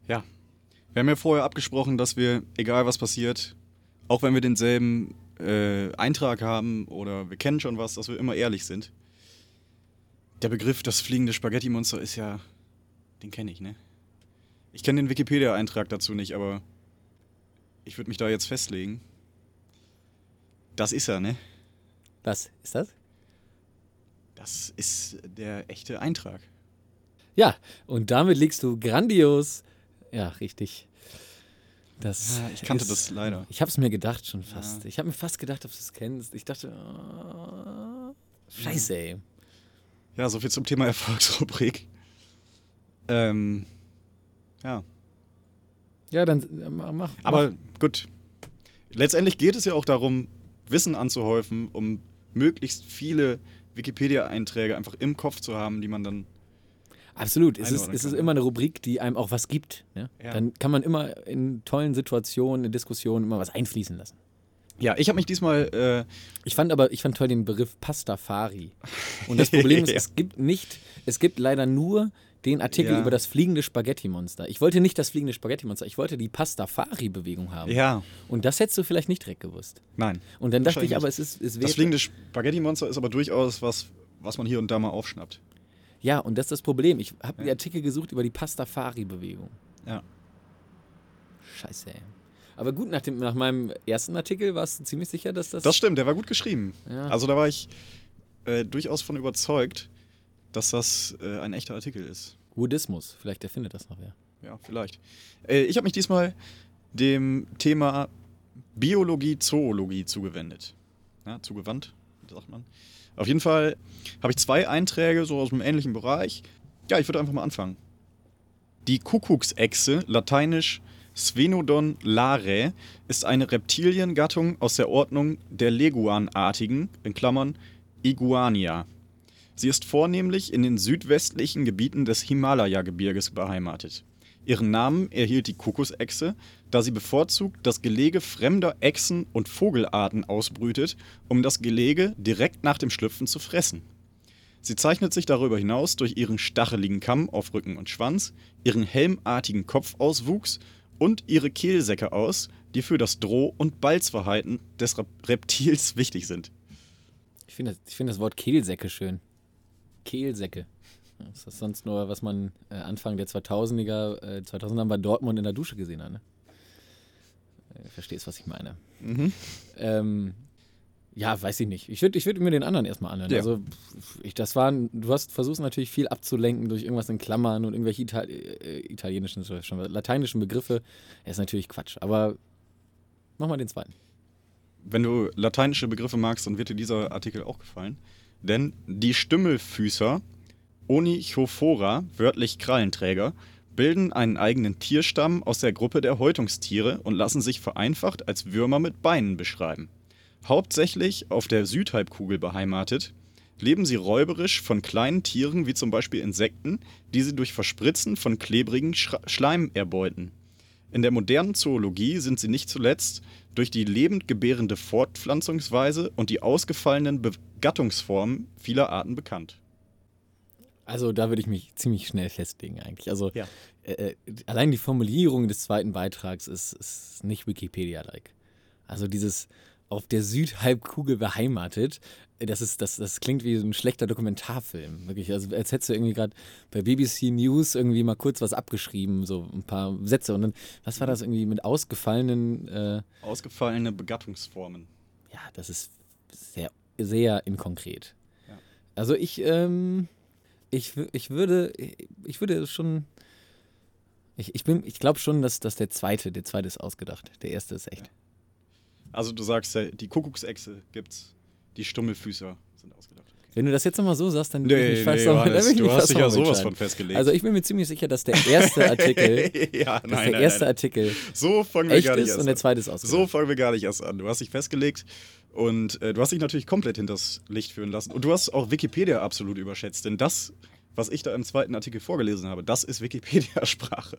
Ja. Wir haben ja vorher abgesprochen, dass wir, egal was passiert, auch wenn wir denselben äh, Eintrag haben oder wir kennen schon was, dass wir immer ehrlich sind. Der Begriff das fliegende Spaghetti-Monster ist ja, den kenne ich, ne? Ich kenne den Wikipedia-Eintrag dazu nicht, aber ich würde mich da jetzt festlegen. Das ist er, ne? Was ist das? Das ist der echte Eintrag. Ja, und damit liegst du grandios. Ja, richtig. Das Ja, ich kannte ist- das leider. Ich habe es mir gedacht schon fast. Ich habe mir fast gedacht, ob du es kennst. Ich dachte, oh, scheiße, ey. Ja, soviel zum Thema Erfolgsrubrik. Ähm, ja. Ja, dann äh, mach. mach. Aber gut. Letztendlich geht es ja auch darum, Wissen anzuhäufen, um möglichst viele Wikipedia-Einträge einfach im Kopf zu haben, die man dann. Absolut. Es ist, es ist immer eine Rubrik, die einem auch was gibt. Ne? Ja. Dann kann man immer in tollen Situationen, in Diskussionen immer was einfließen lassen. Ja, ich habe mich diesmal. Äh, Ich fand aber, ich fand toll den Begriff Pastafari. Und das Problem ist, Ja. es gibt nicht, es gibt leider nur den Artikel Ja. über das fliegende Spaghetti-Monster. Ich wollte nicht das fliegende Spaghetti-Monster, ich wollte die Pastafari-Bewegung haben. ja, Und das hättest du vielleicht nicht direkt gewusst. nein. Und dann dachte ich aber, es ist, es Das fliegende Spaghetti-Monster ist aber durchaus was, was man hier und da mal aufschnappt. Ja, und das ist das Problem. Ich habe die Artikel gesucht über die Pastafari-Bewegung. Ja. Scheiße, ey. Aber gut, nach, dem, nach meinem ersten Artikel warst du ziemlich sicher, dass das. Das stimmt, der war gut geschrieben. Ja. Also da war ich äh, durchaus von überzeugt, dass das äh, ein echter Artikel ist. Buddhismus, vielleicht erfindet das noch wer. Ja, vielleicht. Äh, ich habe mich diesmal dem Thema Biologie, Zoologie zugewendet. Ja, zugewandt, sagt man. Auf jeden Fall habe ich zwei Einträge so aus einem ähnlichen Bereich. Ja, ich würde einfach mal anfangen. Die Kuckucksechse, lateinisch Sphenodon lare, ist eine Reptiliengattung aus der Ordnung der Leguanartigen, in Klammern Iguania. Sie ist vornehmlich in den südwestlichen Gebieten des Himalaya-Gebirges beheimatet. Ihren Namen erhielt die Kuckucksechse, da sie bevorzugt das Gelege fremder Echsen und Vogelarten ausbrütet, um das Gelege direkt nach dem Schlüpfen zu fressen. Sie zeichnet sich darüber hinaus durch ihren stacheligen Kamm auf Rücken und Schwanz, ihren helmartigen Kopfauswuchs und ihre Kehlsäcke aus, die für das Droh- und Balzverhalten des Rep- Reptils wichtig sind. Ich finde das, find das Wort Kehlsäcke schön. Kehlsäcke. Das ist sonst nur, was man äh, Anfang der 2000er, äh, 2000er bei Dortmund in der Dusche gesehen hat. Ne? Äh, verstehst, was ich meine. Ähm, ja, weiß ich nicht. Ich würde ich würd mir den anderen erstmal anhören. Ja. Also, ich, das waren, du hast versuchst natürlich viel abzulenken durch irgendwas in Klammern und irgendwelche Ital äh, italienischen, schon, lateinischen Begriffe. Das ist natürlich Quatsch. Aber mach mal den zweiten. Wenn du lateinische Begriffe magst, dann wird dir dieser Artikel auch gefallen. Denn die Stümmelfüßer, Onychophora, wörtlich Krallenträger, bilden einen eigenen Tierstamm aus der Gruppe der Häutungstiere und lassen sich vereinfacht als Würmer mit Beinen beschreiben. Hauptsächlich auf der Südhalbkugel beheimatet, leben sie räuberisch von kleinen Tieren wie zum Beispiel Insekten, die sie durch Verspritzen von klebrigen Schra Schleim erbeuten. In der modernen Zoologie sind sie nicht zuletzt durch die lebend gebärende Fortpflanzungsweise und die ausgefallenen Begattungsformen vieler Arten bekannt. Also da würde ich mich ziemlich schnell festlegen eigentlich. Also Ja. äh, äh, allein die Formulierung des zweiten Beitrags ist, ist nicht Wikipedia-like. Also dieses auf der Südhalbkugel beheimatet, das, ist, das, das klingt wie so ein schlechter Dokumentarfilm. Wirklich, also als hättest du irgendwie gerade bei BBC News irgendwie mal kurz was abgeschrieben, so ein paar Sätze. Und dann, was war das irgendwie mit ausgefallenen, äh, Ausgefallene Begattungsformen. ja, das ist sehr, sehr inkonkret. Ja. Also ich, ähm, ich, ich würde, ich würde schon, ich, ich bin, ich glaube schon, dass, dass der zweite, der zweite ist ausgedacht. Der erste ist echt. Also du sagst, ja, die Kuckucksechse gibt's, die Stummelfüßer sind ausgedacht. Wenn du das jetzt nochmal so sagst, dann bin ich Nee, fast nee, Johannes, ich du hast dich ja sowas von festgelegt. Also ich bin mir ziemlich sicher, dass der erste Artikel, ja, dass nein, der nein, erste nein. Artikel So fangen wir gar nicht ist erst und der an. zweite ist So ausgedacht. fangen wir gar nicht erst an. Du hast dich festgelegt und äh, du hast dich natürlich komplett hinters Licht führen lassen. Und du hast auch Wikipedia absolut überschätzt, denn das, was ich da im zweiten Artikel vorgelesen habe, das ist Wikipedia-Sprache.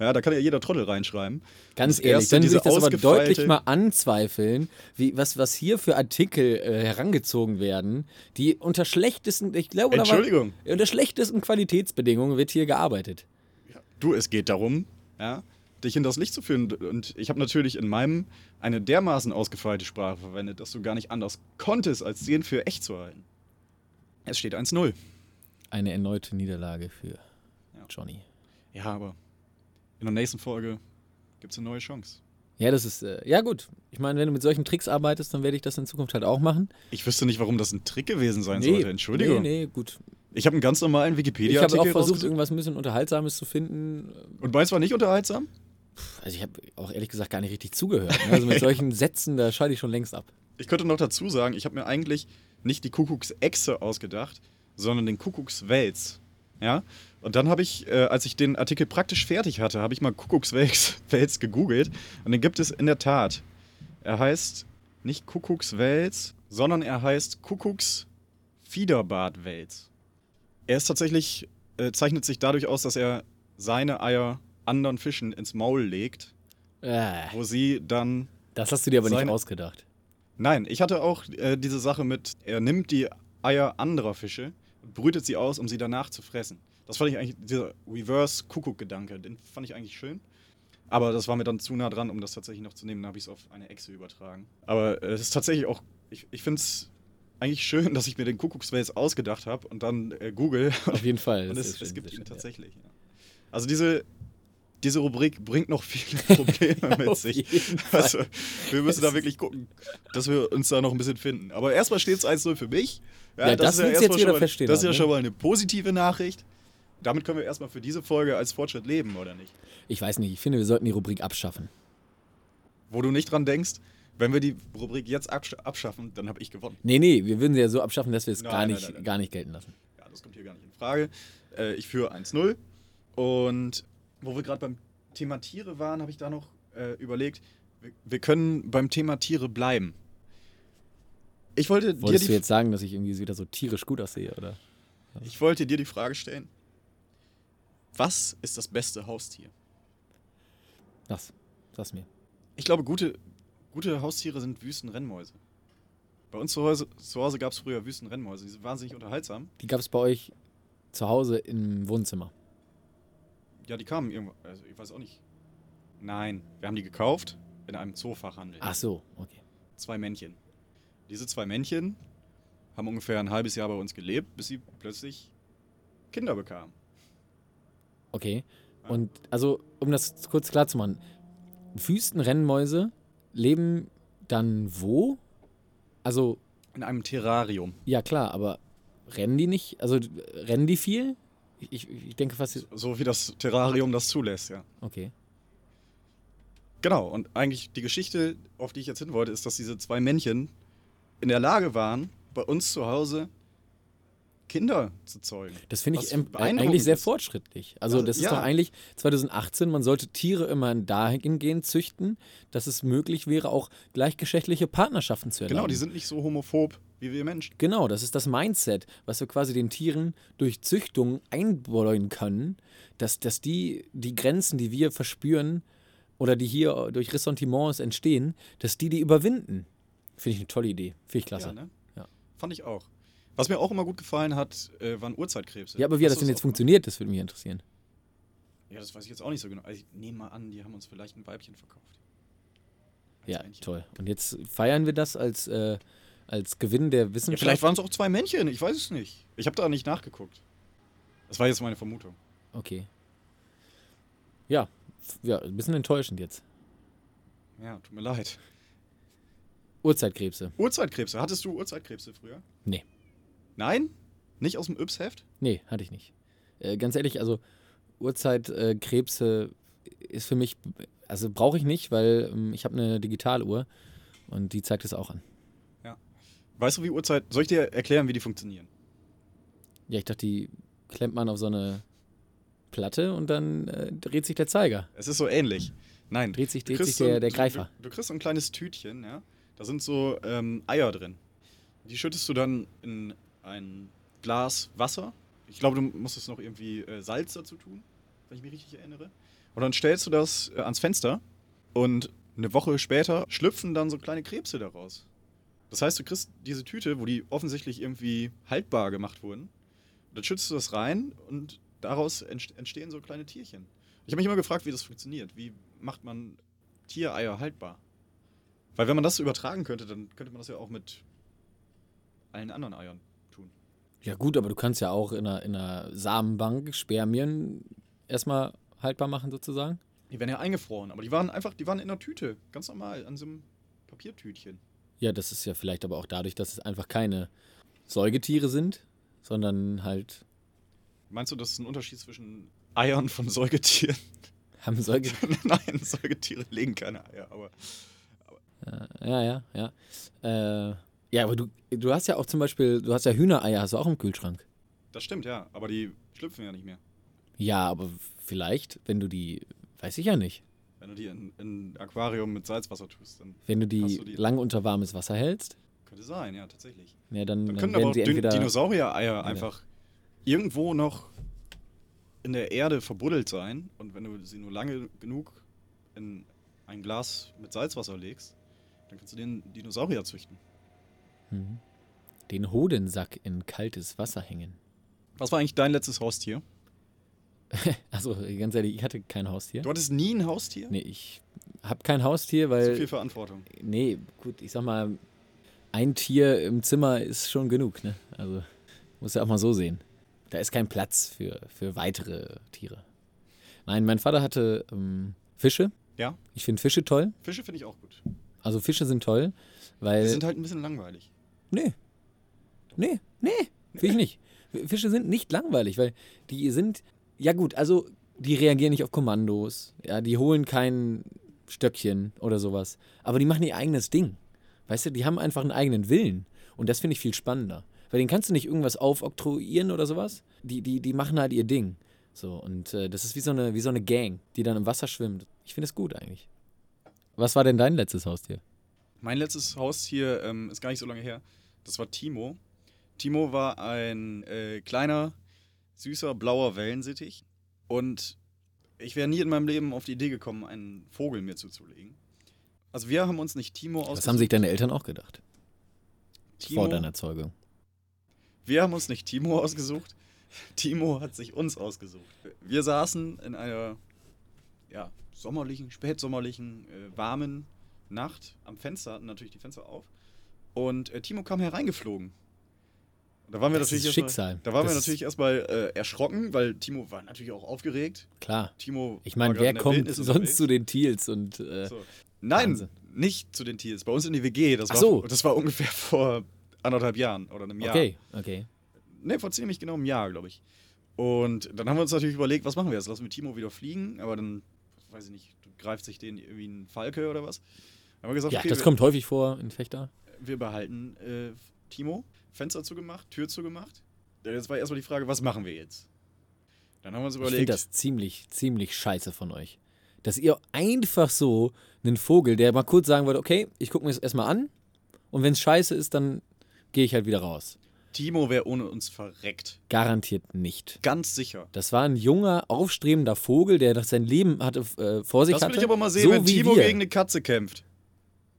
Ja, da kann ja jeder Trottel reinschreiben. Ganz Das ehrlich, erste, dann würde diese ich das aber deutlich mal anzweifeln, wie, was, was hier für Artikel äh, herangezogen werden, die unter schlechtesten, ich glaube, da war- Entschuldigung. unter schlechtesten Qualitätsbedingungen wird hier gearbeitet. Du, es geht darum, ja, dich hinters Licht zu führen. Und ich habe natürlich in meinem eine dermaßen ausgefeilte Sprache verwendet, dass du gar nicht anders konntest, als den für echt zu halten. Es steht 1-0. Eine erneute Niederlage für Ja. Johnny. Ja, aber in der nächsten Folge gibt es eine neue Chance. Ja, das ist, äh, ja gut. Ich meine, wenn du mit solchen Tricks arbeitest, dann werde ich das in Zukunft halt auch machen. Ich wüsste nicht, warum das ein Trick gewesen sein sollte. Entschuldigung. Nee, nee, gut. Ich habe einen ganz normalen Ich Wikipedia-Artikel habe auch versucht, irgendwas ein bisschen Unterhaltsames zu finden. Und meins war nicht unterhaltsam? Also ich habe auch ehrlich gesagt gar nicht richtig zugehört. Ne? Also mit solchen Sätzen, da schalte ich schon längst ab. Ich könnte noch dazu sagen, ich habe mir eigentlich nicht die Kuckucksechse ausgedacht, sondern den Kuckuckswels. Ja. Und dann habe ich, äh, als ich den Artikel praktisch fertig hatte, habe ich mal Kuckuckswels gegoogelt. Und den gibt es in der Tat. Er heißt nicht Kuckuckswels, sondern er heißt Kuckucksfiederbartwels. Er ist tatsächlich, äh, zeichnet sich dadurch aus, dass er seine Eier anderen Fischen ins Maul legt, Äh, wo sie dann das hast du dir aber nicht Seine- ausgedacht. Nein, ich hatte auch äh, diese Sache mit, er nimmt die Eier anderer Fische brütet sie aus, um sie danach zu fressen. Das fand ich eigentlich, dieser Reverse-Kuckuck-Gedanke, den fand ich eigentlich schön. Aber das war mir dann zu nah dran, um das tatsächlich noch zu nehmen. Dann habe ich es auf eine Echse übertragen. Aber äh, es ist tatsächlich auch, ich, ich finde es eigentlich schön, dass ich mir den Kuckuckswels ausgedacht habe und dann äh, Google Auf jeden Fall. und es, es gibt ihn schön, ja. tatsächlich. Ja. Also diese, diese Rubrik bringt noch viele Probleme mit sich. Also, wir müssen da wirklich gucken, dass wir uns da noch ein bisschen finden. Aber erstmal steht es 1-0 für mich. Ja, das ist willst du jetzt wieder schon mal, verstehen Das ist ja haben, ne? schon mal eine positive Nachricht. Damit können wir erstmal für diese Folge als Fortschritt leben, oder nicht? Ich weiß nicht, ich finde, wir sollten die Rubrik abschaffen. Wo du nicht dran denkst, wenn wir die Rubrik jetzt absch abschaffen, dann habe ich gewonnen. Nee, nee, wir würden sie ja so abschaffen, dass wir es Nein, gar, nicht, nein, nein. gar nicht gelten lassen. Ja, das kommt hier gar nicht in Frage. Äh, ich führe 1-0. Und wo wir gerade beim Thema Tiere waren, habe ich da noch äh, überlegt, wir, wir können beim Thema Tiere bleiben. Ich wollte, dir Wolltest die, du jetzt sagen, dass ich irgendwie wieder so tierisch gut aussehe, oder? ich wollte dir die Frage stellen: Was ist das beste Haustier? Was? Sag's mir. Ich glaube, gute, gute Haustiere sind Wüstenrennmäuse. Bei uns zu Hause, zu Hause gab es früher Wüstenrennmäuse. Die sind wahnsinnig unterhaltsam. Die gab es bei euch zu Hause im Wohnzimmer. Ja, die kamen irgendwo. Also, ich weiß auch nicht. Nein, wir haben die gekauft in einem Zoofachhandel. Ach so, okay. zwei Männchen. Diese zwei Männchen haben ungefähr ein halbes Jahr bei uns gelebt, bis sie plötzlich Kinder bekamen. Okay. Und also, um das kurz klar zu machen, Wüstenrennmäuse leben dann wo? Also, In einem Terrarium. ja klar, aber rennen die nicht? Also, rennen die viel? Ich, ich, denke fast. So wie das Terrarium das zulässt, ja. Okay. Genau, und eigentlich die Geschichte, auf die ich jetzt hin wollte, ist, dass diese zwei Männchen in der Lage waren, bei uns zu Hause Kinder zu zeugen. Das finde ich eigentlich sehr fortschrittlich. Also, Also, das ist ja. doch eigentlich 2018, man sollte Tiere immer dahingehend züchten, dass es möglich wäre, auch gleichgeschlechtliche Partnerschaften zu erlauben. Genau, die sind nicht so homophob wie wir Menschen. Genau, das ist das Mindset, was wir quasi den Tieren durch Züchtung einbläuen können, dass, dass die, die Grenzen, die wir verspüren oder die hier durch Ressentiments entstehen, dass die die überwinden. Finde ich eine tolle Idee. Finde ich klasse. Ja, ne? Ja. Fand ich auch. Was mir auch immer gut gefallen hat, äh, waren Urzeitkrebse. Ja, aber wie hat das denn jetzt auch- funktioniert? Das würde mich interessieren. Ja, das weiß ich jetzt auch nicht so genau. Also ich nehme mal an, die haben uns vielleicht ein Weibchen verkauft. Als Ja, Männchen. toll. Und jetzt feiern wir das als, äh, als Gewinn der Ja, Wissenschaft. vielleicht waren es auch zwei Männchen, ich weiß es nicht. Ich habe da nicht nachgeguckt. Das war jetzt meine Vermutung. Okay. Ja, ja, ein bisschen enttäuschend jetzt. Ja, tut mir leid. Urzeitkrebse. Urzeitkrebse. Hattest du Urzeitkrebse früher? Nee. Nein? Nicht aus dem Yps-Heft? Nee, hatte ich nicht. Äh, ganz ehrlich, also Uhrzeitkrebse äh, ist für mich, also brauche ich nicht, weil ähm, ich habe eine Digitaluhr und die zeigt es auch an. Weißt du, wie Uhrzeit. Soll ich dir erklären, wie die funktionieren? Ja, ich dachte, die klemmt man auf so eine Platte und dann äh, dreht sich der Zeiger. Es ist so ähnlich. Nein. Dreht sich, dreht sich der, der Greifer. Du, du kriegst so ein kleines Tütchen, ja. Da sind so ähm, Eier drin. Die schüttest du dann in ein Glas Wasser. Ich glaube, du musstest noch irgendwie äh, Salz dazu tun, wenn ich mich richtig erinnere. Und dann stellst du das äh, ans Fenster und eine Woche später schlüpfen dann so kleine Krebse daraus. Das heißt, du kriegst diese Tüte, wo die offensichtlich irgendwie haltbar gemacht wurden. Dann schützt du das rein und daraus entst- entstehen so kleine Tierchen. Ich habe mich immer gefragt, wie das funktioniert. Wie macht man Tiereier haltbar? Weil wenn man das übertragen könnte, dann könnte man das ja auch mit allen anderen Eiern. Ja gut, aber du kannst ja auch in einer, in einer Samenbank Spermien erstmal haltbar machen sozusagen. Die werden ja eingefroren, aber die waren einfach, die waren in einer Tüte, ganz normal, an so einem Papiertütchen. Ja, das ist ja vielleicht aber auch dadurch, dass es einfach keine Säugetiere sind, sondern halt Meinst du, das ist ein Unterschied zwischen Eiern von Säugetieren? haben Säugetiere. Nein, Säugetiere legen keine Eier, aber Ja, ja, ja. Äh, ja, aber du, du hast ja auch zum Beispiel, du hast ja Hühnereier, hast du auch im Kühlschrank. das stimmt, ja. Aber die schlüpfen ja nicht mehr. Ja, aber vielleicht, wenn du die, weiß ich ja nicht, Wenn du die in, in ein Aquarium mit Salzwasser tust, dann wenn du die, du die- lang unter warmes Wasser hältst, könnte sein, ja, tatsächlich. ja, dann, Dann dann können aber auch Din. Dinosaurier-Eier einfach irgendwo noch in der Erde verbuddelt sein. Und wenn du sie nur lange genug in ein Glas mit Salzwasser legst, dann kannst du den Dinosaurier züchten. Mhm. den Hodensack in kaltes Wasser hängen. Was war eigentlich dein letztes Haustier? Also ganz ehrlich, ich hatte kein Haustier. Du hattest nie ein Haustier? Nee, ich habe kein Haustier, Zu weil. viel Verantwortung. Nee, gut, ich sag mal, ein Tier im Zimmer ist schon genug, ne? Also, muss ja auch mal so sehen. Da ist kein Platz für, für weitere Tiere. Nein, mein Vater hatte ähm, Fische. Ja, Ich finde Fische toll. Fische finde ich auch gut. Also Fische sind toll, weil. Die sind halt ein bisschen langweilig. Nee. Nee, nee, finde ich nicht. Fische sind nicht langweilig, weil die sind, ja gut, also die reagieren nicht auf Kommandos, ja, die holen kein Stöckchen oder sowas, aber die machen ihr eigenes Ding. Weißt du, die haben einfach einen eigenen Willen und das finde ich viel spannender. Weil denen kannst du nicht irgendwas aufoktroyieren oder sowas. Die, die, die machen halt ihr Ding. So, und äh, das ist wie so, eine, wie so eine Gang, die dann im Wasser schwimmt. Ich finde es gut eigentlich. Was war denn dein letztes Haustier? Mein letztes Haustier ähm, ist gar nicht so lange her. Das war Timo. Timo war ein äh, kleiner, süßer, blauer Wellensittich. Und ich wäre nie in meinem Leben auf die Idee gekommen, einen Vogel mir zuzulegen. Also wir haben uns nicht Timo ausgesucht. Das haben sich deine Eltern auch gedacht, Timo, vor deiner Zeugung. Wir haben uns nicht Timo ausgesucht. Timo hat sich uns ausgesucht. Wir saßen in einer ja, sommerlichen, spätsommerlichen, äh, warmen Nacht am Fenster, hatten natürlich die Fenster auf. Und äh, Timo kam hereingeflogen. Da waren wir Das natürlich ist erstmal- Schicksal. Da waren Das wir natürlich erstmal äh, erschrocken, weil Timo war natürlich auch aufgeregt. Klar. Timo Ich meine, wer kommt Wildnis sonst unterwegs. zu den Teals und äh, So. Nein, Wahnsinn. nicht zu den Teals. Bei uns in die WG. Das Ach war, so. Das war ungefähr vor anderthalb Jahren oder einem Jahr. okay, okay. Ne, vor ziemlich genau einem Jahr, glaube ich. Und dann haben wir uns natürlich überlegt, was machen wir jetzt? Lassen wir Timo wieder fliegen, aber dann, weiß ich nicht, greift sich den irgendwie ein Falke oder was? Haben wir gesagt, Ja, okay, das kommt häufig vor in Fechter. Wir behalten äh, Timo. Fenster zugemacht, Tür zugemacht. Jetzt war erstmal die Frage, was machen wir jetzt? Dann haben wir uns Ich überlegt, finde das ziemlich, ziemlich scheiße von euch. Dass ihr einfach so einen Vogel, der mal kurz sagen wollte, okay, ich gucke mir das erstmal an und wenn es scheiße ist, dann gehe ich halt wieder raus. Timo wäre ohne uns verreckt. Garantiert nicht. Ganz sicher. Das war ein junger, aufstrebender Vogel, der das sein Leben hatte, äh, vor sich Das hatte. will ich aber mal sehen, so wenn wie Timo wir. gegen eine Katze kämpft.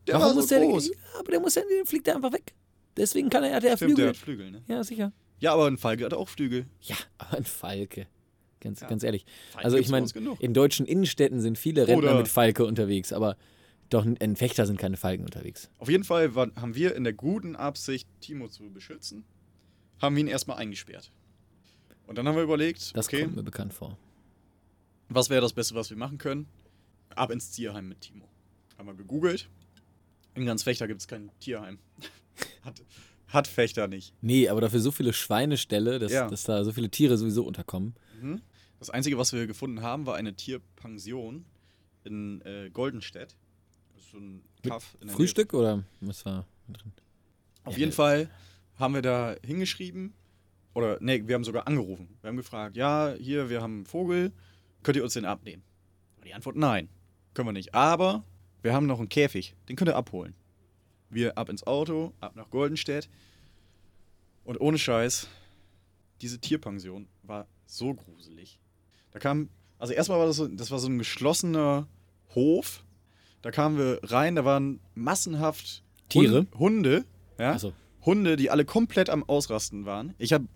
Der Warum war muss so der groß. Ja, aber der muss ja, der fliegt er einfach weg. Deswegen kann er, hat er Stimmt, Flügel. der hat Flügel, ne? Ja, sicher. Ja, aber ein Falke hat auch Flügel. Ja, aber ein Falke. Ganz, Ja. ganz ehrlich. Falke also ich meine, in deutschen Innenstädten sind viele Rentner Oder- mit Falke unterwegs, aber doch in Fechter sind keine Falken unterwegs. Auf jeden Fall war, haben wir in der guten Absicht, Timo zu beschützen, haben wir ihn erstmal eingesperrt. Und dann haben wir überlegt, Das okay, kommt mir bekannt vor. was wäre das Beste, was wir machen können? Ab ins Tierheim mit Timo. Haben wir gegoogelt. In ganz Fechter gibt es kein Tierheim. hat, hat Fechter nicht. Nee, aber dafür so viele Schweineställe, dass, Ja. dass da so viele Tiere sowieso unterkommen. Mhm. Das Einzige, was wir gefunden haben, war eine Tierpension in äh, Goldenstedt. Das ist so ein Kaff Frühstück oder was war drin? Nähe. Auf Ja, jeden. Fall haben wir da hingeschrieben, oder nee, wir haben sogar angerufen. Wir haben gefragt, ja, hier, wir haben einen Vogel, könnt ihr uns den abnehmen? Die Antwort nein, können wir nicht. Aber wir haben noch einen Käfig, den könnt ihr abholen. Wir ab ins Auto, ab nach Goldenstedt. Und ohne Scheiß, diese Tierpension war so gruselig. Da kam, also erstmal war das so, das war so ein geschlossener Hof. Da kamen wir rein, da waren massenhaft Tiere? Hun- Hunde, ja? Achso. Hunde, die alle komplett am Ausrasten waren. Ich habe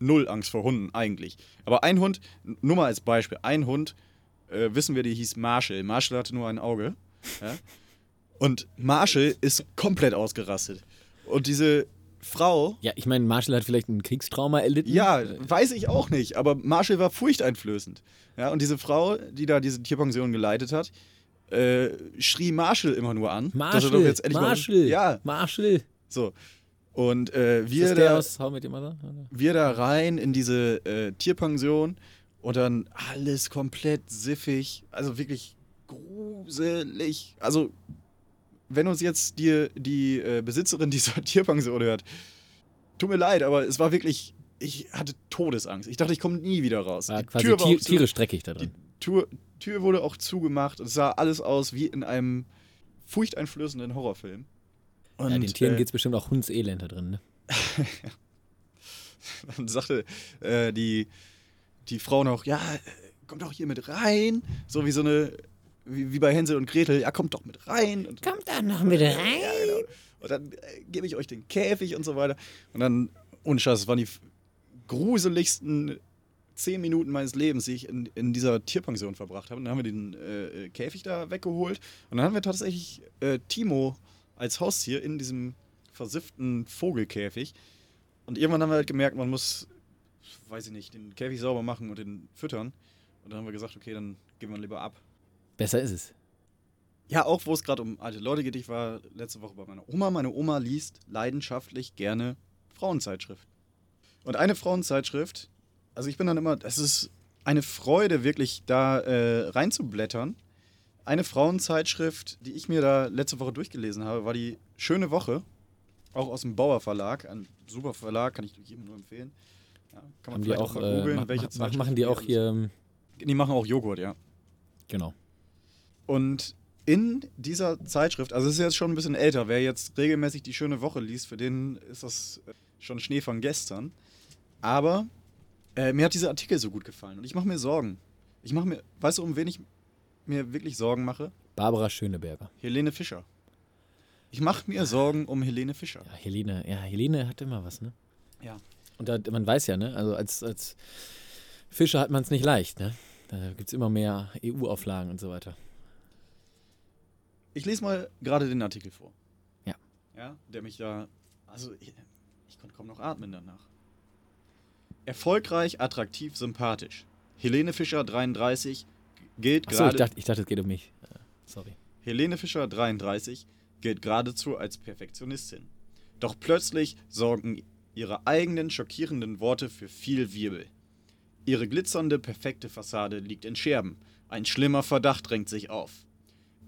null Angst vor Hunden eigentlich. Aber ein Hund, nur mal als Beispiel, ein Hund, äh, wissen wir, die hieß Marshall. Marshall hatte nur ein Auge. Ja? Und Marshall ist komplett ausgerastet. Und diese Frau, Ja, ich meine, Marshall hat vielleicht ein Kriegstrauma erlitten. ja, weiß ich auch nicht, aber Marshall war furchteinflößend. Ja, und diese Frau, die da diese Tierpension geleitet hat, äh, schrie Marshall immer nur an. dass Marshall, doch jetzt endlich mal- Marshall, ja, Marshall. so. Und äh, wir da, aus How Met Your Mother? Wir da rein in diese äh, Tierpension und dann alles komplett siffig, also wirklich gruselig. Also, wenn uns jetzt die, die äh, Besitzerin dieser Tierpension hört, tut mir leid, aber es war wirklich ich hatte Todesangst. Ich dachte, ich komme nie wieder raus. War Die quasi Tür war Tier, zu. tierisch dreckig da Die drin. Tür, Tür wurde auch zugemacht und es sah alles aus wie in einem furchteinflößenden Horrorfilm. Und, Ja, den Tieren äh, geht's bestimmt auch hundselend da drin, ne? dann sagte äh, die, die Frau noch, ja, äh, kommt doch hier mit rein. So wie so eine, wie, wie bei Hänsel und Gretel, ja, kommt doch mit rein. Und, Kommt da noch mit rein. ja, genau. und dann äh, gebe ich euch den Käfig und so weiter. Und dann, ohne Scheiß, das waren die gruseligsten zehn Minuten meines Lebens, die ich in, in dieser Tierpension verbracht habe. Und dann haben wir den äh, äh, Käfig da weggeholt. Und dann haben wir tatsächlich äh, Timo als Haustier in diesem versifften Vogelkäfig. Und irgendwann haben wir halt gemerkt, man muss, weiß ich nicht, den Käfig sauber machen und den füttern. Und dann haben wir gesagt, okay, dann geben wir lieber ab. Besser ist es. Ja, auch wo es gerade um alte Leute geht. Ich war letzte Woche bei meiner Oma. Meine Oma liest leidenschaftlich gerne Frauenzeitschriften. Und eine Frauenzeitschrift, also ich bin dann immer, es ist eine Freude, wirklich da äh, reinzublättern. Eine Frauenzeitschrift, die ich mir da letzte Woche durchgelesen habe, war die Schöne Woche. Auch aus dem Bauer Verlag. Ein super Verlag, kann ich jedem nur empfehlen. Ja, kann man Haben die vielleicht auch, mal äh, googeln, ma- welche ma- Zeitschrift machen die auch hier, ähm, Die machen auch Joghurt, ja. genau. Und in dieser Zeitschrift, also es ist jetzt schon ein bisschen älter, wer jetzt regelmäßig die schöne Woche liest, für den ist das äh, schon Schnee von gestern. Aber äh, mir hat dieser Artikel so gut gefallen und ich mache mir Sorgen. Ich mache mir, weißt du, um wen ich mir wirklich Sorgen mache? Barbara Schöneberger. Helene Fischer. Ich mache mir Sorgen um Helene Fischer. Ja, Helene, ja, Helene hat immer was, ne? Ja. Und da, man weiß ja, ne? Also als, als Fischer hat man es nicht leicht, ne? Da gibt es immer mehr EU-Auflagen und so weiter. Ich lese mal gerade den Artikel vor. Ja. Ja, der mich da. Also, ich, ich konnte kaum noch atmen danach. Erfolgreich, attraktiv, sympathisch. Helene Fischer, 33, gilt Achso, ich gerade. dachte, ich dachte, es geht um mich. Äh, Sorry. Helene Fischer, 33, gilt geradezu als Perfektionistin. Doch plötzlich sorgen ihre eigenen schockierenden Worte für viel Wirbel. Ihre glitzernde, perfekte Fassade liegt in Scherben. Ein schlimmer Verdacht drängt sich auf.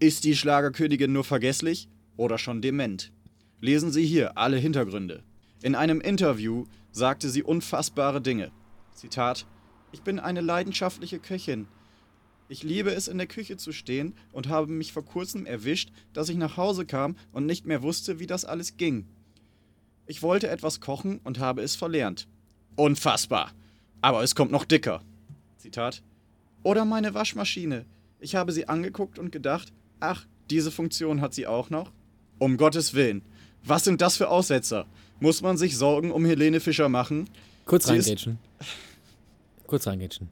Ist die Schlagerkönigin nur vergesslich oder schon dement? Lesen Sie hier alle Hintergründe. In einem Interview sagte sie unfassbare Dinge. Zitat: Ich bin eine leidenschaftliche Köchin. Ich liebe es, in der Küche zu stehen und habe mich vor kurzem erwischt, dass ich nach Hause kam und nicht mehr wusste, wie das alles ging. Ich wollte etwas kochen und habe es verlernt. Unfassbar. Aber es kommt noch dicker. Zitat. Oder meine Waschmaschine. Ich habe sie angeguckt und gedacht, ach, diese Funktion hat sie auch noch? Um Gottes Willen. Was sind das für Aussetzer? Muss man sich Sorgen um Helene Fischer machen? Kurz reingrätschen. Kurz reingrätschen.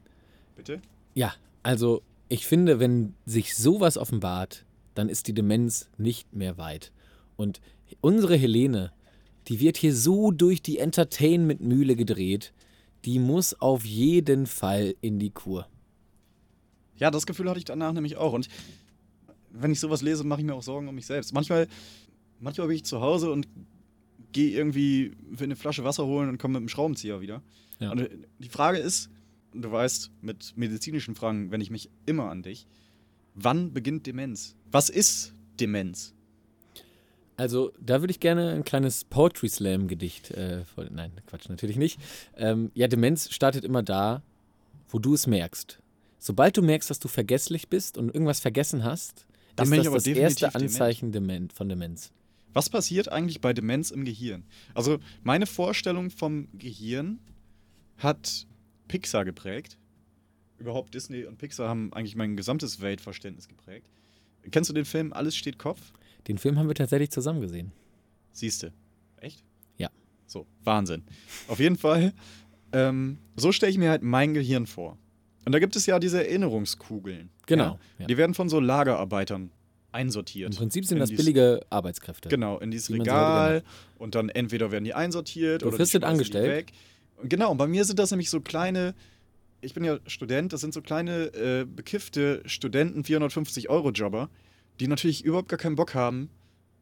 Bitte? Ja, also ich finde, wenn sich sowas offenbart, dann ist die Demenz nicht mehr weit. Und unsere Helene, die wird hier so durch die Entertainment-Mühle gedreht, die muss auf jeden Fall in die Kur. Ja, das Gefühl hatte ich danach nämlich auch. Und wenn ich sowas lese, mache ich mir auch Sorgen um mich selbst. Manchmal, manchmal bin ich zu Hause und gehe irgendwie will eine Flasche Wasser holen und komme mit dem Schraubenzieher wieder. Ja. Und die Frage ist, du weißt, mit medizinischen Fragen wende ich mich immer an dich. Wann beginnt Demenz? Was ist Demenz? Also, da würde ich gerne ein kleines Poetry Slam-Gedicht. Äh, vor- nein, Quatsch, natürlich nicht. Ähm, ja, Demenz startet immer da, wo du es merkst. Sobald du merkst, dass du vergesslich bist und irgendwas vergessen hast, ist das das erste dement. Anzeichen Demen von Demenz. Was passiert eigentlich bei Demenz im Gehirn? Also, meine Vorstellung vom Gehirn hat Pixar geprägt. Überhaupt Disney und Pixar haben eigentlich mein gesamtes Weltverständnis geprägt. Kennst du den Film Alles steht Kopf? Den Film haben wir tatsächlich zusammen gesehen. Siehste. Echt? Ja. So, Wahnsinn. Auf jeden Fall, ähm, so stelle ich mir halt mein Gehirn vor. Und da gibt es ja diese Erinnerungskugeln. Genau, Ja? Die werden von so Lagerarbeitern einsortiert. Im Prinzip sind In das billige Arbeitskräfte. Genau, in dieses Regal und dann entweder werden die einsortiert oder die Befristet schmeißen die angestellt. weg. Und Genau, und bei mir sind das nämlich so kleine, ich bin ja Student, das sind so kleine äh, bekiffte Studenten 450 Euro Jobber, die natürlich überhaupt gar keinen Bock haben,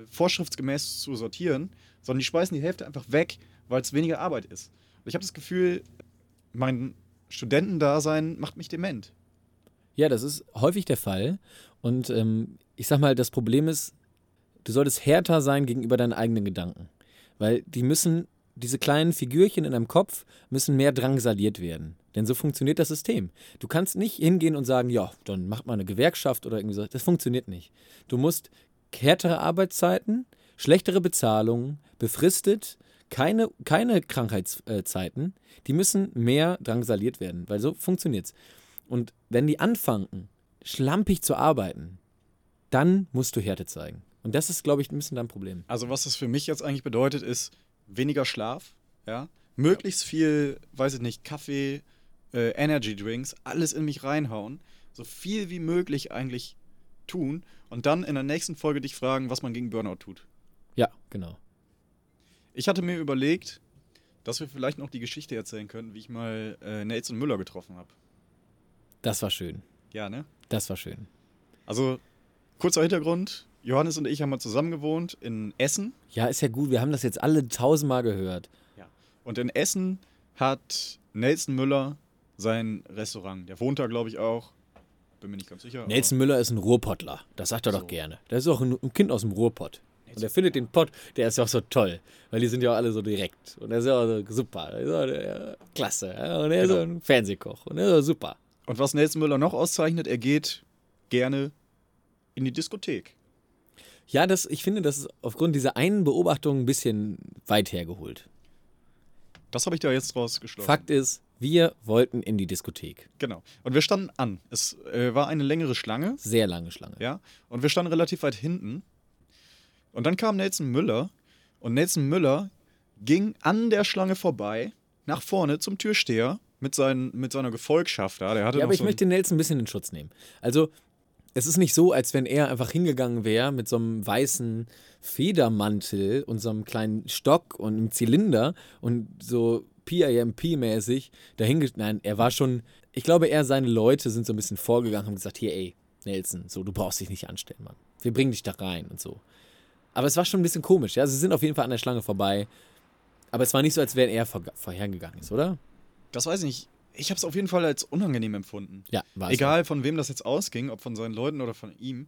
vorschriftsgemäß zu sortieren, sondern die schmeißen die Hälfte einfach weg, weil es weniger Arbeit ist. Und ich habe das Gefühl, mein Studentendasein macht mich dement. Ja, das ist häufig der Fall. Und ähm, ich sag mal, das Problem ist, du solltest härter sein gegenüber deinen eigenen Gedanken. Weil die müssen diese kleinen Figürchen in deinem Kopf müssen mehr drangsaliert werden. Denn so funktioniert das System. Du kannst nicht hingehen und sagen, ja, dann macht mal eine Gewerkschaft oder irgendwie so. Das funktioniert nicht. Du musst härtere Arbeitszeiten, schlechtere Bezahlung, befristet, keine, keine Krankheitszeiten, die müssen mehr drangsaliert werden, weil so funktioniert's. Und wenn die anfangen, schlampig zu arbeiten, dann musst du Härte zeigen. Und das ist, glaube ich, ein bisschen dein Problem. Also was das für mich jetzt eigentlich bedeutet, ist weniger Schlaf, ja, möglichst viel, weiß ich nicht, Kaffee, äh, Energy Drinks, alles in mich reinhauen, so viel wie möglich eigentlich tun und dann in der nächsten Folge dich fragen, was man gegen Burnout tut. Ja, genau. Ich hatte mir überlegt, dass wir vielleicht noch die Geschichte erzählen können, wie ich mal äh, Nelson Müller getroffen habe. Das war schön. Ja, ne? Das war schön. Also, kurzer Hintergrund. Johannes und ich haben mal zusammen gewohnt in Essen. Ja, ist ja gut. Wir haben das jetzt alle tausendmal gehört. Und in Essen hat Nelson Müller sein Restaurant. Der wohnt da, glaube ich, auch. Bin mir nicht ganz sicher. Nelson Müller ist ein Ruhrpottler. Das sagt er So. doch gerne. Der ist auch ein, ein Kind aus dem Ruhrpott. Und er findet den Pott, der ist ja auch so toll. Weil die sind ja auch alle so direkt. Und er ist ja auch so super. Er äh, klasse. Und er ist Genau. so ein Fernsehkoch. Und er ist auch super. Und was Nelson Müller noch auszeichnet, er geht gerne in die Diskothek. Ja, das, ich finde, das ist aufgrund dieser einen Beobachtung ein bisschen weit hergeholt. Das habe ich da jetzt rausgeschlossen. Fakt ist, wir wollten in die Diskothek. Genau. Und wir standen an. Es äh, war eine längere Schlange, Sehr lange Schlange. ja. Und wir standen relativ weit hinten. Und dann kam Nelson Müller. Und Nelson Müller ging an der Schlange vorbei, nach vorne zum Türsteher mit, seinen, mit seiner Gefolgschaft da. Der hatte Ja, aber ich so möchte Nelson ein bisschen in Schutz nehmen. Also, es ist nicht so, als wenn er einfach hingegangen wäre mit so einem weißen Federmantel und so einem kleinen Stock und einem Zylinder und so PIMP-mäßig dahin. Nein, er war schon. Ich glaube, er, seine Leute sind so ein bisschen vorgegangen und haben gesagt: Hier, ey, Nelson, so, du brauchst dich nicht anstellen, Mann. Wir bringen dich da rein und so. Aber es war schon ein bisschen komisch, ja. Sie sind auf jeden Fall an der Schlange vorbei. Aber es war nicht so, als wäre er vor, vorhergegangen ist, oder? Das weiß ich nicht. Ich habe es auf jeden Fall als unangenehm empfunden. Ja, war es Egal von wem das jetzt ausging, ob von seinen Leuten oder von ihm.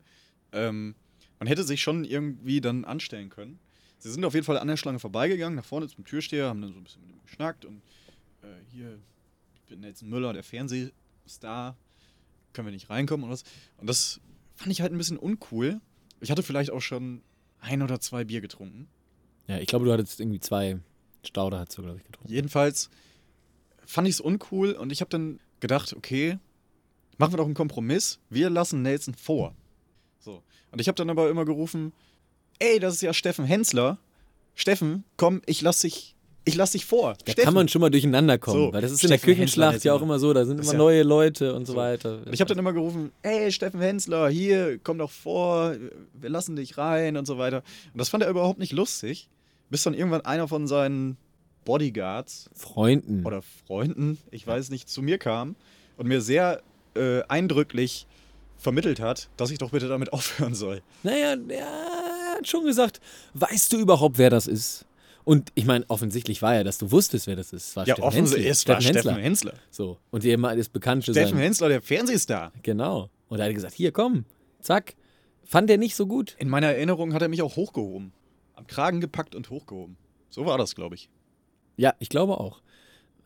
Ähm, man hätte sich schon irgendwie dann anstellen können. Sie sind auf jeden Fall an der Schlange vorbeigegangen, nach vorne zum Türsteher, haben dann so ein bisschen mit ihm geschnackt und äh, hier, ich bin Nelson Müller, der Fernsehstar, können wir nicht reinkommen und was. Und das fand ich halt ein bisschen uncool. Ich hatte vielleicht auch schon ein oder zwei Bier getrunken. Ja, ich glaube, du hattest irgendwie zwei Stauder, hast du, glaube ich, getrunken. Jedenfalls fand ich es uncool und ich habe dann gedacht, okay, machen wir doch einen Kompromiss. Wir lassen Nelson vor. So. Und ich habe dann aber immer gerufen, ey, das ist ja Steffen Hensler. Steffen, komm, ich lass dich, ich lass dich vor. Da Steffen. kann man schon mal durcheinander kommen, So, weil das ist in der Steffen Küchenschlacht Hensler ja auch immer so, da sind immer ja- neue Leute und so, So. weiter. Und ich habe dann immer gerufen, ey, Steffen Hensler, hier, komm doch vor, wir lassen dich rein und so weiter. Und das fand er überhaupt nicht lustig, bis dann irgendwann einer von seinen Bodyguards Freunden. oder Freunden, ich weiß nicht, zu mir kam und mir sehr äh, eindrücklich vermittelt hat, dass ich doch bitte damit aufhören soll. Naja, er hat schon gesagt, weißt du überhaupt, wer das ist? Und ich meine, offensichtlich war ja, dass du wusstest, wer das ist. Es war Ja, offensichtlich, es war Steffen Steffen Hensler. So. Und jemand ist bekannt für Steffen sein. Hensler, der Fernsehstar. Genau. Und er hat gesagt, hier, komm, zack. Fand er nicht so gut. In meiner Erinnerung hat er mich auch hochgehoben. Am Kragen gepackt und hochgehoben. So war das, glaube ich. Ja, ich glaube auch.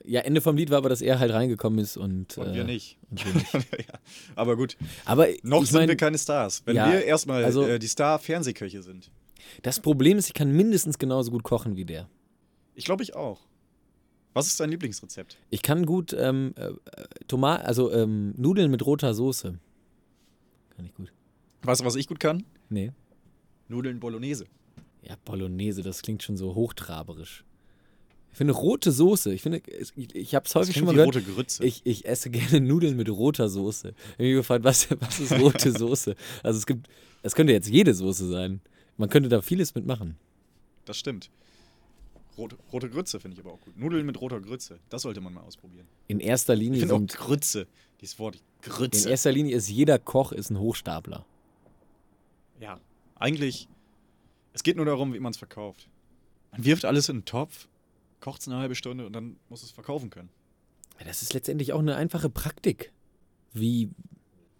Ja, Ende vom Lied war aber, dass er halt reingekommen ist und. Und äh, wir nicht. Und wir nicht. ja. Aber gut, Aber noch ich sind mein, wir keine Stars. Wenn Ja, wir erstmal also- äh, die Star-Fernsehköche sind. Das Problem ist, ich kann mindestens genauso gut kochen wie der. Ich glaube, ich auch. Was ist dein Lieblingsrezept? Ich kann gut ähm, äh, Tomat, also ähm, Nudeln mit roter Soße. Kann ich gut. Weißt du, was ich gut kann? Nee. Nudeln Bolognese. Ja, Bolognese, das klingt schon so hochtraberisch. Ich finde rote Soße, ich finde, ich, ich habe es häufig schon mal gehört. rote Grütze. Ich, ich esse gerne Nudeln mit roter Soße. Ich habe mich gefragt, was, was ist rote Soße? Also es gibt, es könnte jetzt jede Soße sein. Man könnte da vieles mitmachen. Das stimmt. Rote, rote Grütze finde ich aber auch gut. Nudeln mit roter Grütze. Das sollte man mal ausprobieren. In erster Ich Linie auch sind, Grütze. Dieses Wort. in Grütze. erster Linie ist jeder Koch ist ein Hochstapler. ja. Eigentlich. Es geht nur darum, wie man es verkauft. Man wirft alles in einen Topf, kocht es eine halbe Stunde und dann muss es verkaufen können. Ja, Das ist letztendlich auch eine einfache Praktik, wie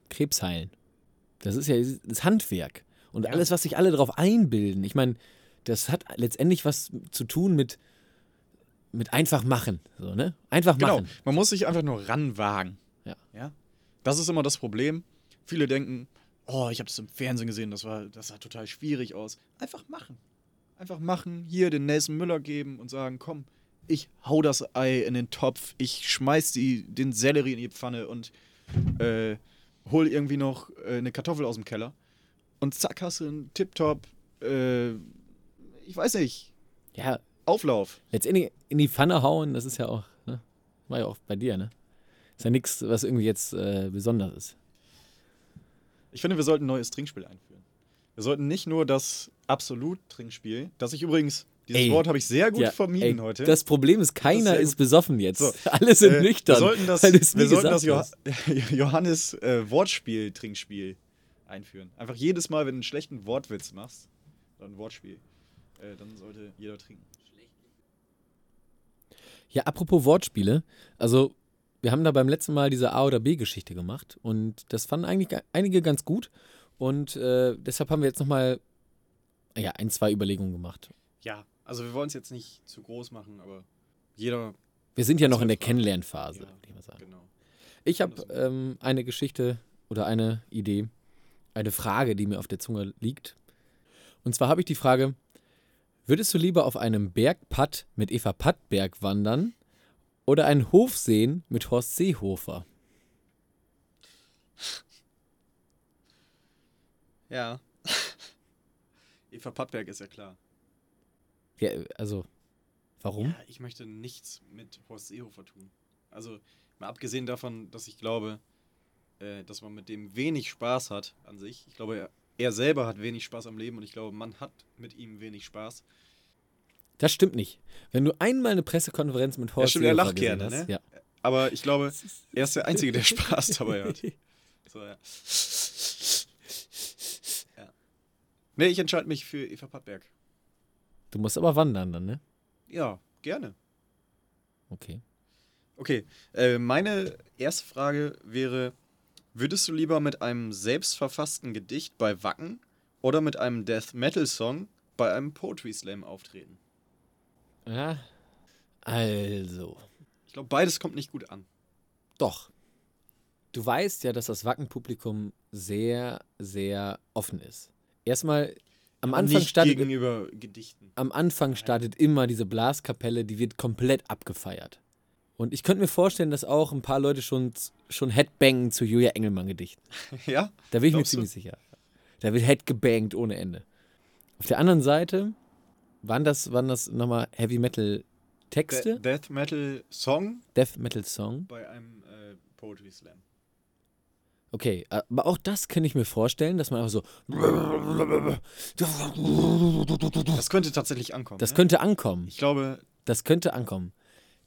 Krebs heilen. Das ist ja das Handwerk. Und alles, was sich alle darauf einbilden. Ich meine, das hat letztendlich was zu tun mit mit einfach machen. So, ne? Einfach Genau, machen. man muss sich einfach nur ranwagen. Ja. ja? Das ist immer das Problem. Viele denken, oh, ich habe das im Fernsehen gesehen, das, war, das sah total schwierig aus. Einfach machen. Einfach machen, hier den Nelson Müller geben und sagen, komm, ich hau das Ei in den Topf, ich schmeiß die, den Sellerie in die Pfanne und äh, hol irgendwie noch äh, eine Kartoffel aus dem Keller. Und zack, hast du einen Tip-Top, äh, ich weiß nicht, Ja, Auflauf. letztendlich in die Pfanne hauen, das ist ja auch, ne? War ja auch bei dir, ne? Ist ja nichts, was irgendwie jetzt äh, besonders ist. Ich finde, wir sollten ein neues Trinkspiel einführen. Wir sollten nicht nur das Absolut-Trinkspiel, das ich übrigens, dieses Ey. Wort habe ich sehr gut Ja, vermieden ey, heute. Das Problem ist, keiner ist, gut. besoffen jetzt. So, Alle sind Äh, nüchtern. Wir sollten das, wir sollten das gesagt Joha hast. Johannes äh, Wortspiel-Trinkspiel einführen. Einfach jedes Mal, wenn du einen schlechten Wortwitz machst, oder ein Wortspiel, äh, dann sollte jeder trinken. Ja, apropos Wortspiele. Also, wir haben da beim letzten Mal diese A- oder B-Geschichte gemacht und das fanden eigentlich einige ganz gut. Und äh, deshalb haben wir jetzt nochmal ja, ein, zwei Überlegungen gemacht. Ja, also wir wollen es jetzt nicht zu groß machen, aber jeder, Wir sind ja noch in der. Kennenlernphase, Ja. würde ich mal sagen. genau. Ich habe ähm, eine Geschichte oder eine Idee, eine Frage, die mir auf der Zunge liegt. Und zwar habe ich die Frage: Würdest du lieber auf einem Bergpatt mit Eva Pattberg wandern oder einen Hof sehen mit Horst Seehofer? Ja. Eva Pattberg ist ja klar. Ja, also, warum? Ja, ich möchte nichts mit Horst Seehofer tun. Also, mal abgesehen davon, dass ich glaube, äh, dass man mit dem wenig Spaß hat an sich. Ich glaube, er, er selber hat wenig Spaß am Leben und ich glaube, man hat mit ihm wenig Spaß. Das stimmt nicht. Wenn du einmal eine Pressekonferenz mit Horst stimmt, er Seehofer lacht gesehen gerne, hast, ne? ja. Aber ich glaube, er ist der Einzige, der Spaß dabei hat. So, ja. ja. Nee, ich entscheide mich für Eva Pattberg. Du musst aber wandern dann, ne? Ja, gerne. Okay. Okay, äh, meine erste Frage wäre: Würdest du lieber mit einem selbstverfassten Gedicht bei Wacken oder mit einem Death Metal Song bei einem Poetry Slam auftreten? Ja. Also, Ich glaube, beides kommt nicht gut an. Doch. Du weißt ja, dass das Wacken-Publikum sehr, sehr offen ist. Erstmal, am Anfang nicht startet, gegenüber Gedichten. am Anfang startet immer diese Blaskapelle, die wird komplett abgefeiert. Und ich könnte mir vorstellen, dass auch ein paar Leute schon, schon Headbangen zu Julia Engelmann gedichten. ja? Da bin ich mir Glaubst du? ziemlich sicher. Da wird Headgebangt ohne Ende. Auf der anderen Seite waren das, waren das nochmal Heavy Metal Texte, De Death Metal Song Death Metal Song. bei einem äh, Poetry Slam. Okay, aber auch das kann ich mir vorstellen, dass man einfach so. Das könnte tatsächlich ankommen. Das ne? könnte ankommen. Ich glaube, Das könnte ankommen.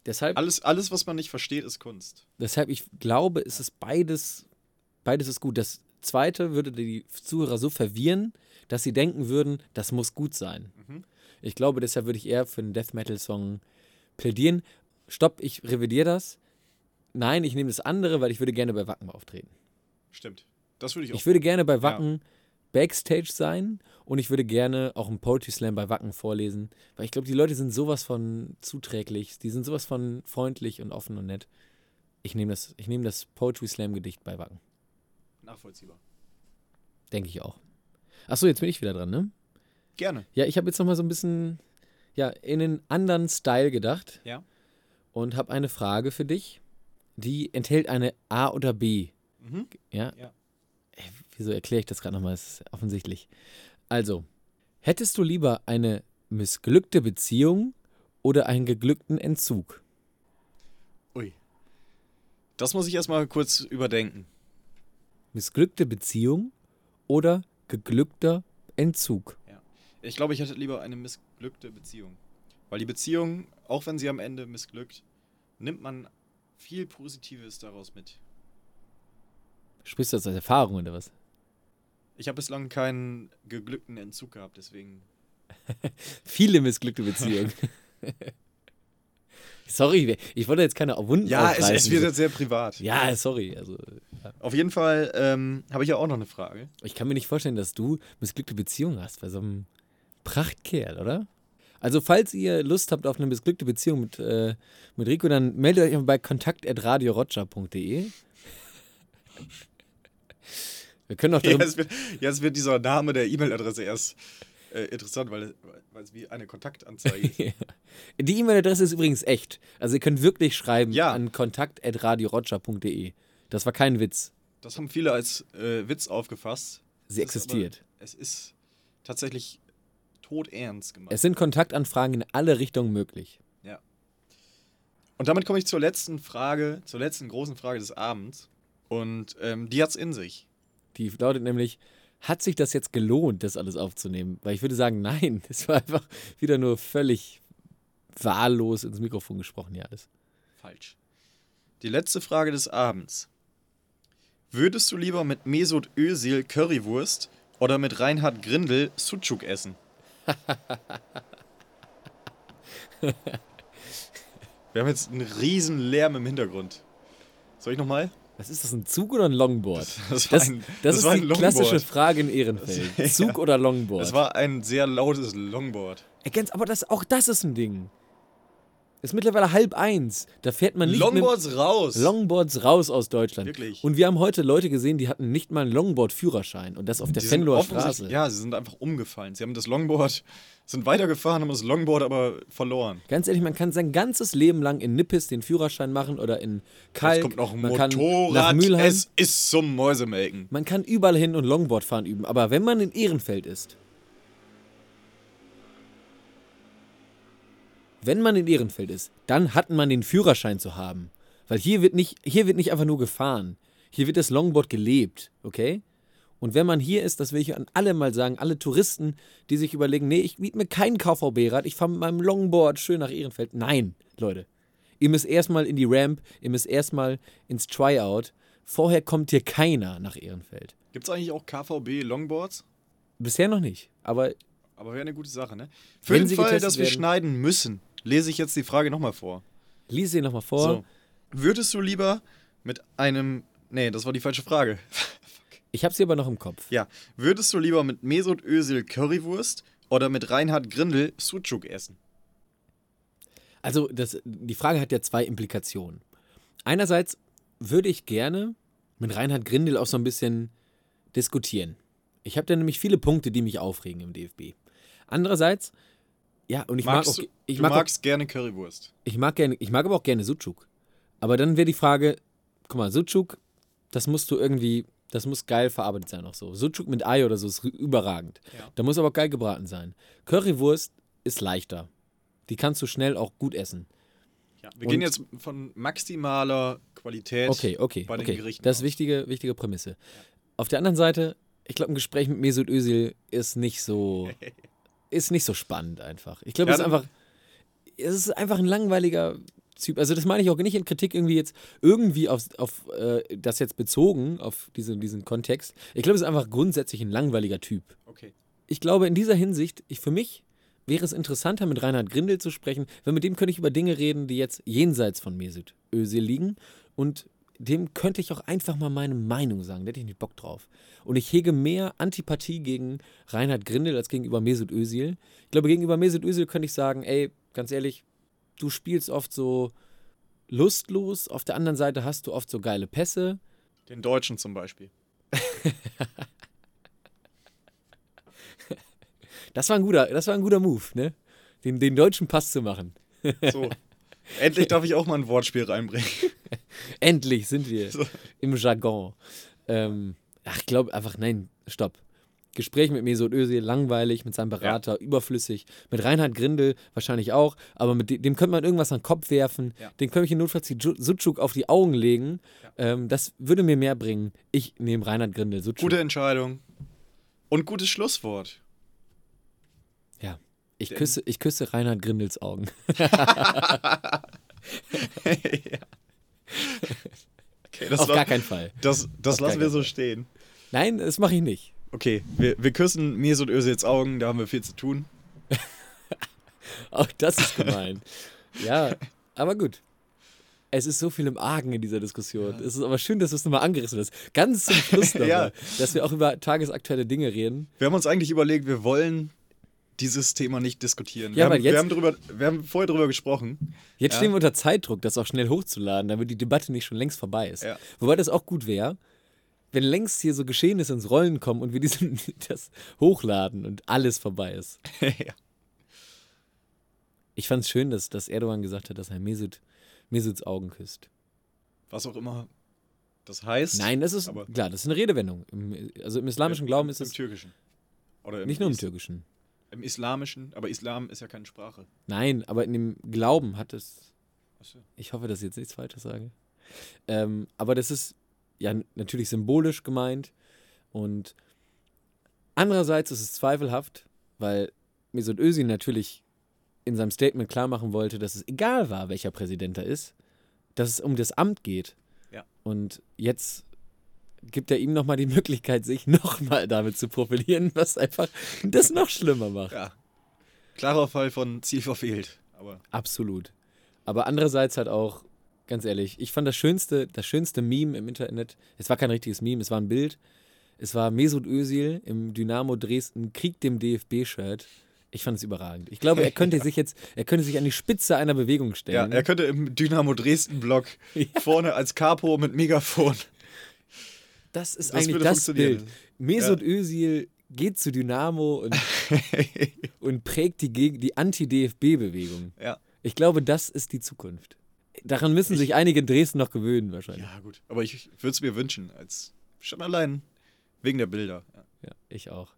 Deshalb, alles, alles, was man nicht versteht, ist Kunst. deshalb ich glaube, es ist beides, beides ist gut. Das zweite würde die Zuhörer so verwirren, dass sie denken würden, das muss gut sein. Mhm. Ich glaube, deshalb würde ich eher für einen Death Metal Song plädieren. Stopp, ich revidiere das. Nein, ich nehme das andere, weil ich würde gerne bei Wacken auftreten. Stimmt. Das würde ich auch. Ich würde gerne bei Wacken Backstage sein und ich würde gerne auch einen Poetry Slam bei Wacken vorlesen, weil ich glaube, die Leute sind sowas von zuträglich, die sind sowas von freundlich und offen und nett. Ich nehme das, ich nehme das Poetry Slam Gedicht bei Wacken, Nachvollziehbar. denke ich auch. Achso, jetzt bin ich wieder dran, ne? Gerne. Ja, ich habe jetzt nochmal so ein bisschen ja, in einen anderen Style gedacht Ja. und habe eine Frage für dich, die enthält eine A oder B. Mhm. Ja? Ja. Ey, wieso erkläre ich das gerade nochmal? Das ist offensichtlich. Also, hättest du lieber eine missglückte Beziehung oder einen geglückten Entzug? Ui. Das muss ich erstmal kurz überdenken. Missglückte Beziehung oder geglückter Entzug? Ich glaube, ich hätte lieber eine missglückte Beziehung. Weil die Beziehung, auch wenn sie am Ende missglückt, nimmt man viel Positives daraus mit. Sprichst du das aus Erfahrung oder was? Ich habe bislang keinen geglückten Entzug gehabt, deswegen. Viele missglückte Beziehungen. sorry, ich wollte jetzt keine Wunden aufreißen. jetzt sehr privat. Ja, sorry. Also, ja. Auf jeden Fall ähm, habe ich ja auch noch eine Frage. ich kann mir nicht vorstellen, dass du missglückte Beziehungen hast bei so einem Prachtkerl, oder? Also, falls ihr Lust habt auf eine missglückte Beziehung mit, äh, mit Rico, dann meldet euch einfach bei kontakt.radioroger.de. Wir können auch Ja, Jetzt wird, jetzt wird dieser Name der E-Mail-Adresse erst äh, interessant, weil, weil es wie eine Kontaktanzeige ist. Die E-Mail-Adresse ist übrigens echt. Also ihr könnt wirklich schreiben Ja. an kontakt.radioroger.de. Das war kein Witz. Das haben viele als äh, Witz aufgefasst. Sie Es ist existiert. Aber, es ist tatsächlich todernst gemeint. Es sind Kontaktanfragen in alle Richtungen möglich. ja. Und damit komme ich zur letzten Frage, zur letzten großen Frage des Abends. Und ähm, die hat's in sich. Die lautet nämlich, hat sich das jetzt gelohnt, das alles aufzunehmen? Weil ich würde sagen, nein, es war einfach wieder nur völlig wahllos ins Mikrofon gesprochen, ja alles. Falsch. Die letzte Frage des Abends. Würdest du lieber mit Mesut Özil Currywurst oder mit Reinhard Grindel Sucuk essen? Wir haben jetzt einen riesen Lärm im Hintergrund. Soll ich nochmal? Was ist das, ein Zug oder ein Longboard? Das war Das, ein- das das ist war die ein klassische. Frage in Ehrenfeld. Zug oder Longboard? Es war ein sehr lautes Longboard. Ergänzt, aber das, auch das ist ein Ding. Ist mittlerweile halb eins. Da fährt man nicht Longboards raus! mit Longboards raus aus Deutschland. Wirklich. Und wir haben heute Leute gesehen, die hatten nicht mal einen Longboard-Führerschein. Und das auf der Die offensichtlich- Straße. Ja, sie sind einfach umgefallen. Sie haben das Longboard, sind weitergefahren, haben das Longboard aber verloren. Ganz ehrlich, man kann sein ganzes Leben lang in Nippes den Führerschein machen oder in Kalk. Jetzt kommt noch ein man Motorrad. Es ist zum Mäusemelken. Man kann überall hin und Longboard fahren üben. Aber wenn man in Ehrenfeld ist, wenn man in Ehrenfeld ist, dann hat man den Führerschein zu haben. Weil hier wird nicht, hier wird nicht einfach nur gefahren. Hier wird das Longboard gelebt, okay? Und wenn man hier ist, das will ich an alle mal sagen, alle Touristen, die sich überlegen, nee, ich miete mir kein KVB-Rad, ich fahre mit meinem Longboard schön nach Ehrenfeld. Nein, Leute. Ihr müsst erstmal in die Ramp, ihr müsst erstmal ins Tryout. Vorher kommt hier keiner nach Ehrenfeld. Gibt es eigentlich auch KVB Longboards? Bisher noch nicht, aber Aber wäre eine gute Sache, ne? Für den Fall, dass wir werden. schneiden müssen, lese ich jetzt die Frage nochmal vor. lies sie nochmal vor. So. Würdest du lieber mit einem. Nee, das war die falsche Frage. Ich habe sie aber noch im Kopf. ja. Würdest du lieber mit Mesut Özil Currywurst oder mit Reinhard Grindel Sucuk essen? Also das, die Frage hat ja zwei Implikationen. Einerseits würde ich gerne mit Reinhard Grindel auch so ein bisschen diskutieren. Ich habe da nämlich viele Punkte, die mich aufregen im DFB. Andererseits, ja, und ich Magst mag auch, ich du mag, auch, magst gerne Currywurst. ich mag gerne, ich mag aber auch gerne Sucuk. Aber dann wäre die Frage, guck mal, Sucuk, das musst du irgendwie, das muss geil verarbeitet sein auch so. Sucuk mit Ei oder so ist überragend. Ja. Da muss aber auch geil gebraten sein. Currywurst ist leichter. Die kannst du schnell auch gut essen. Ja. Wir Und- gehen jetzt von maximaler Qualität Okay, okay, bei den okay. Gerichten. Das ist wichtige, wichtige Prämisse. Auf der anderen Seite, ich glaube, ein Gespräch mit Mesut Özil ist nicht so, ist nicht so spannend einfach. Ich glaube, Ja, es ist einfach, es ist einfach ein langweiliger Typ. Also das meine ich auch nicht in Kritik irgendwie jetzt irgendwie auf, auf äh, das jetzt bezogen auf diese, diesen Kontext. Ich glaube, es ist einfach grundsätzlich ein langweiliger Typ. Okay. Ich glaube, in dieser Hinsicht, ich, für mich wäre es interessanter, mit Reinhard Grindel zu sprechen, weil mit dem könnte ich über Dinge reden, die jetzt jenseits von Mesut Özil liegen. Und dem könnte ich auch einfach mal meine Meinung sagen. Da hätte ich nicht Bock drauf. Und ich hege mehr Antipathie gegen Reinhard Grindel als gegenüber Mesut Özil. Ich glaube, gegenüber Mesut Özil könnte ich sagen, ey, ganz ehrlich, du spielst oft so lustlos. Auf der anderen Seite hast du oft so geile Pässe. Den Deutschen zum Beispiel. Das war ein guter, das war ein guter Move, ne? Den, den deutschen Pass zu machen. So. Endlich darf ich auch mal ein Wortspiel reinbringen. Endlich sind wir So. im Jargon. Ähm, ach, ich glaube einfach, nein, stopp. Gespräch mit Mesut Özil, langweilig, mit seinem Berater, überflüssig. Mit Reinhard Grindel wahrscheinlich auch, aber mit dem, dem könnte man irgendwas an den Kopf werfen. Ja. Den könnte ich in Notfalls die Sucuk auf die Augen legen. Ähm, das würde mir mehr bringen. Ich nehme Reinhard Grindel, Sucuk. Gute Entscheidung. Und gutes Schlusswort. ja. Ich küsse, ich küsse Reinhard Grindels Augen. Okay, das, auf gar keinen Fall. das, das lassen wir so stehen. Nein, das mache ich nicht. Okay, wir, wir küssen Mesut Özils Augen, da haben wir viel zu tun. Auch das ist gemein. ja, aber gut. Es ist so viel im Argen in dieser Diskussion. Es ist aber schön, dass du es nochmal angerissen hast. Ganz zum Schluss nochmal, Ja. dass wir auch über tagesaktuelle Dinge reden. Wir haben uns eigentlich überlegt, wir wollen dieses Thema nicht diskutieren. Ja, wir, haben, jetzt- wir, haben drüber, wir haben vorher drüber gesprochen. Jetzt Ja. stehen wir unter Zeitdruck, das auch schnell hochzuladen, damit die Debatte nicht schon längst vorbei ist. Ja. Wobei das auch gut wäre, wenn längst hier so Geschehnisse ins Rollen kommen und wir diesen, das hochladen und alles vorbei ist. ja. Ich fand es schön, dass, dass Erdogan gesagt hat, dass er Mesut, Mesuts Augen küsst. Was auch immer das heißt. Nein, das ist, klar, das ist eine Redewendung. Im, also im islamischen Glauben ist Im es Türkischen. Oder im nicht nur im Is- Türkischen. Im Islamischen, aber Islam ist ja keine Sprache. Nein, aber in dem Glauben hat es. Achso. Ich hoffe, dass ich jetzt nichts Falsches sage. Ähm, aber das ist ja natürlich symbolisch gemeint. Und andererseits ist es zweifelhaft, weil Mesut Özil natürlich in seinem Statement klar machen wollte, dass es egal war, welcher Präsident da ist, dass es um das Amt geht. Ja. Und jetzt gibt er ihm nochmal die Möglichkeit, sich nochmal damit zu profilieren, was einfach das noch schlimmer macht. Ja. Klarer Fall von Ziel verfehlt. Aber Absolut. Aber andererseits halt auch, ganz ehrlich, ich fand das schönste, das schönste Meme im Internet, es war kein richtiges Meme, es war ein Bild. Es war Mesut Özil im Dynamo Dresden Krieg dem DFB-Shirt. Ich fand es überragend. Ich glaube, er könnte sich jetzt, er könnte sich an die Spitze einer Bewegung ja, stellen. er könnte im Dynamo Dresden-Block vorne als Capo mit Megafon. Das ist Das eigentlich das. Bild. Mesut Özil geht zu Dynamo und, und prägt die, die Anti-DFB-Bewegung. Ja. Ich glaube, das ist die Zukunft. Daran müssen sich einige in Dresden noch gewöhnen, wahrscheinlich. Ja, gut. Aber ich würde es mir wünschen, als schon allein wegen der Bilder. Ja. Ja, ich auch.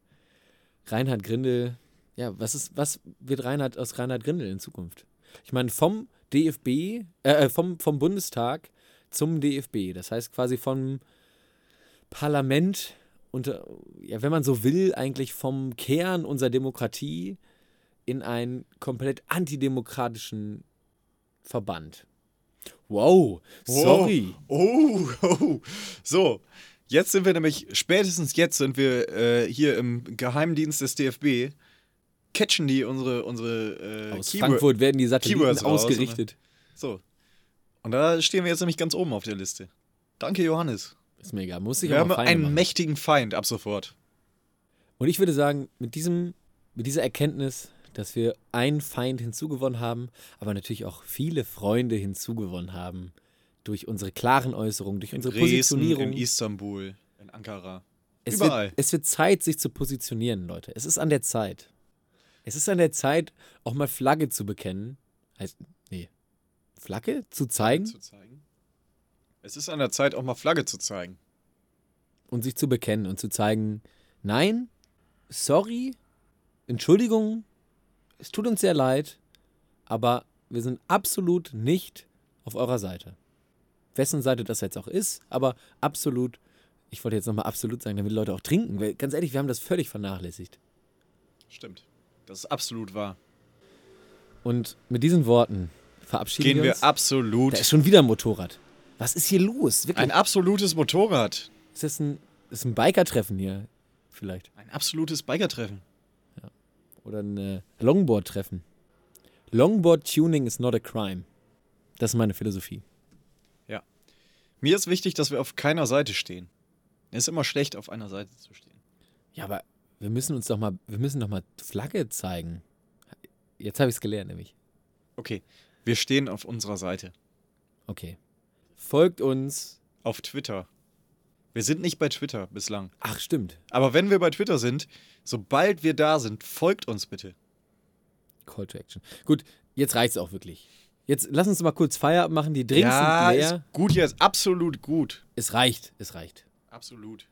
Reinhard Grindel, ja, was ist, was wird Reinhard aus Reinhard Grindel in Zukunft? Ich meine, vom DFB, äh, äh, vom, vom Bundestag zum DFB. Das heißt quasi vom Parlament unter, ja, wenn man so will, eigentlich vom Kern unserer Demokratie in einen komplett antidemokratischen Verband. Wow, sorry. Oh, oh. So, jetzt sind wir nämlich, spätestens jetzt sind wir äh, hier im Geheimdienst des DFB. Catchen die unsere, unsere äh, Aus Keyword- Frankfurt werden die Satelliten Keywords raus, ausgerichtet. So. Und da stehen wir jetzt nämlich ganz oben auf der Liste. Danke, Johannes. Ist mir egal, muss ich Wir haben einen machen. mächtigen Feind ab sofort. Und ich würde sagen, mit, diesem, mit dieser Erkenntnis, dass wir einen Feind hinzugewonnen haben, aber natürlich auch viele Freunde hinzugewonnen haben, durch unsere klaren Äußerungen, durch unsere Dresden, Positionierung. in Istanbul, in Ankara. es, überall. wird, es wird Zeit, sich zu positionieren, Leute. Es ist an der Zeit. Es ist an der Zeit, auch mal Flagge zu bekennen. Heißt, nee. Flagge? Zu zeigen Zu zeigen. Es ist an der Zeit, auch mal Flagge zu zeigen. und sich zu bekennen und zu zeigen, nein, sorry, Entschuldigung, es tut uns sehr leid, aber wir sind absolut nicht auf eurer Seite. Wessen Seite das jetzt auch ist, aber absolut, ich wollte jetzt nochmal absolut sagen, damit die Leute auch trinken, weil ganz ehrlich, wir haben das völlig vernachlässigt. Stimmt. Das ist absolut wahr. Und mit diesen Worten verabschieden Gehen wir wir uns. absolut. Da ist schon wieder ein Motorrad. Was ist hier los? Wirklich? Ein absolutes Motorrad. ist das ein, ist ein Biker-Treffen hier? Vielleicht. Ein absolutes Bikertreffen. Oder ein äh, Longboard-Treffen. Longboard-Tuning is not a crime. Das ist meine Philosophie. Mir ist wichtig, dass wir auf keiner Seite stehen. Es ist immer schlecht, auf einer Seite zu stehen. Ja, aber wir müssen uns doch mal, wir müssen doch mal Flagge zeigen. Jetzt habe ich es gelernt, nämlich. Okay, wir stehen auf unserer Seite. Okay. Folgt uns. Auf Twitter. Wir sind nicht bei Twitter bislang. Ach, stimmt. Aber wenn wir bei Twitter sind, sobald wir da sind, folgt uns bitte. Call to Action. Gut, jetzt reicht's auch wirklich. Jetzt lass uns mal kurz Feierabend machen. Die Drinks ja, sind leer. ist gut jetzt. Absolut gut. Es reicht, es reicht. Absolut.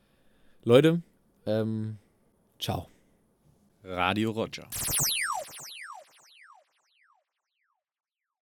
Leute, ähm, ciao. Radio Roger.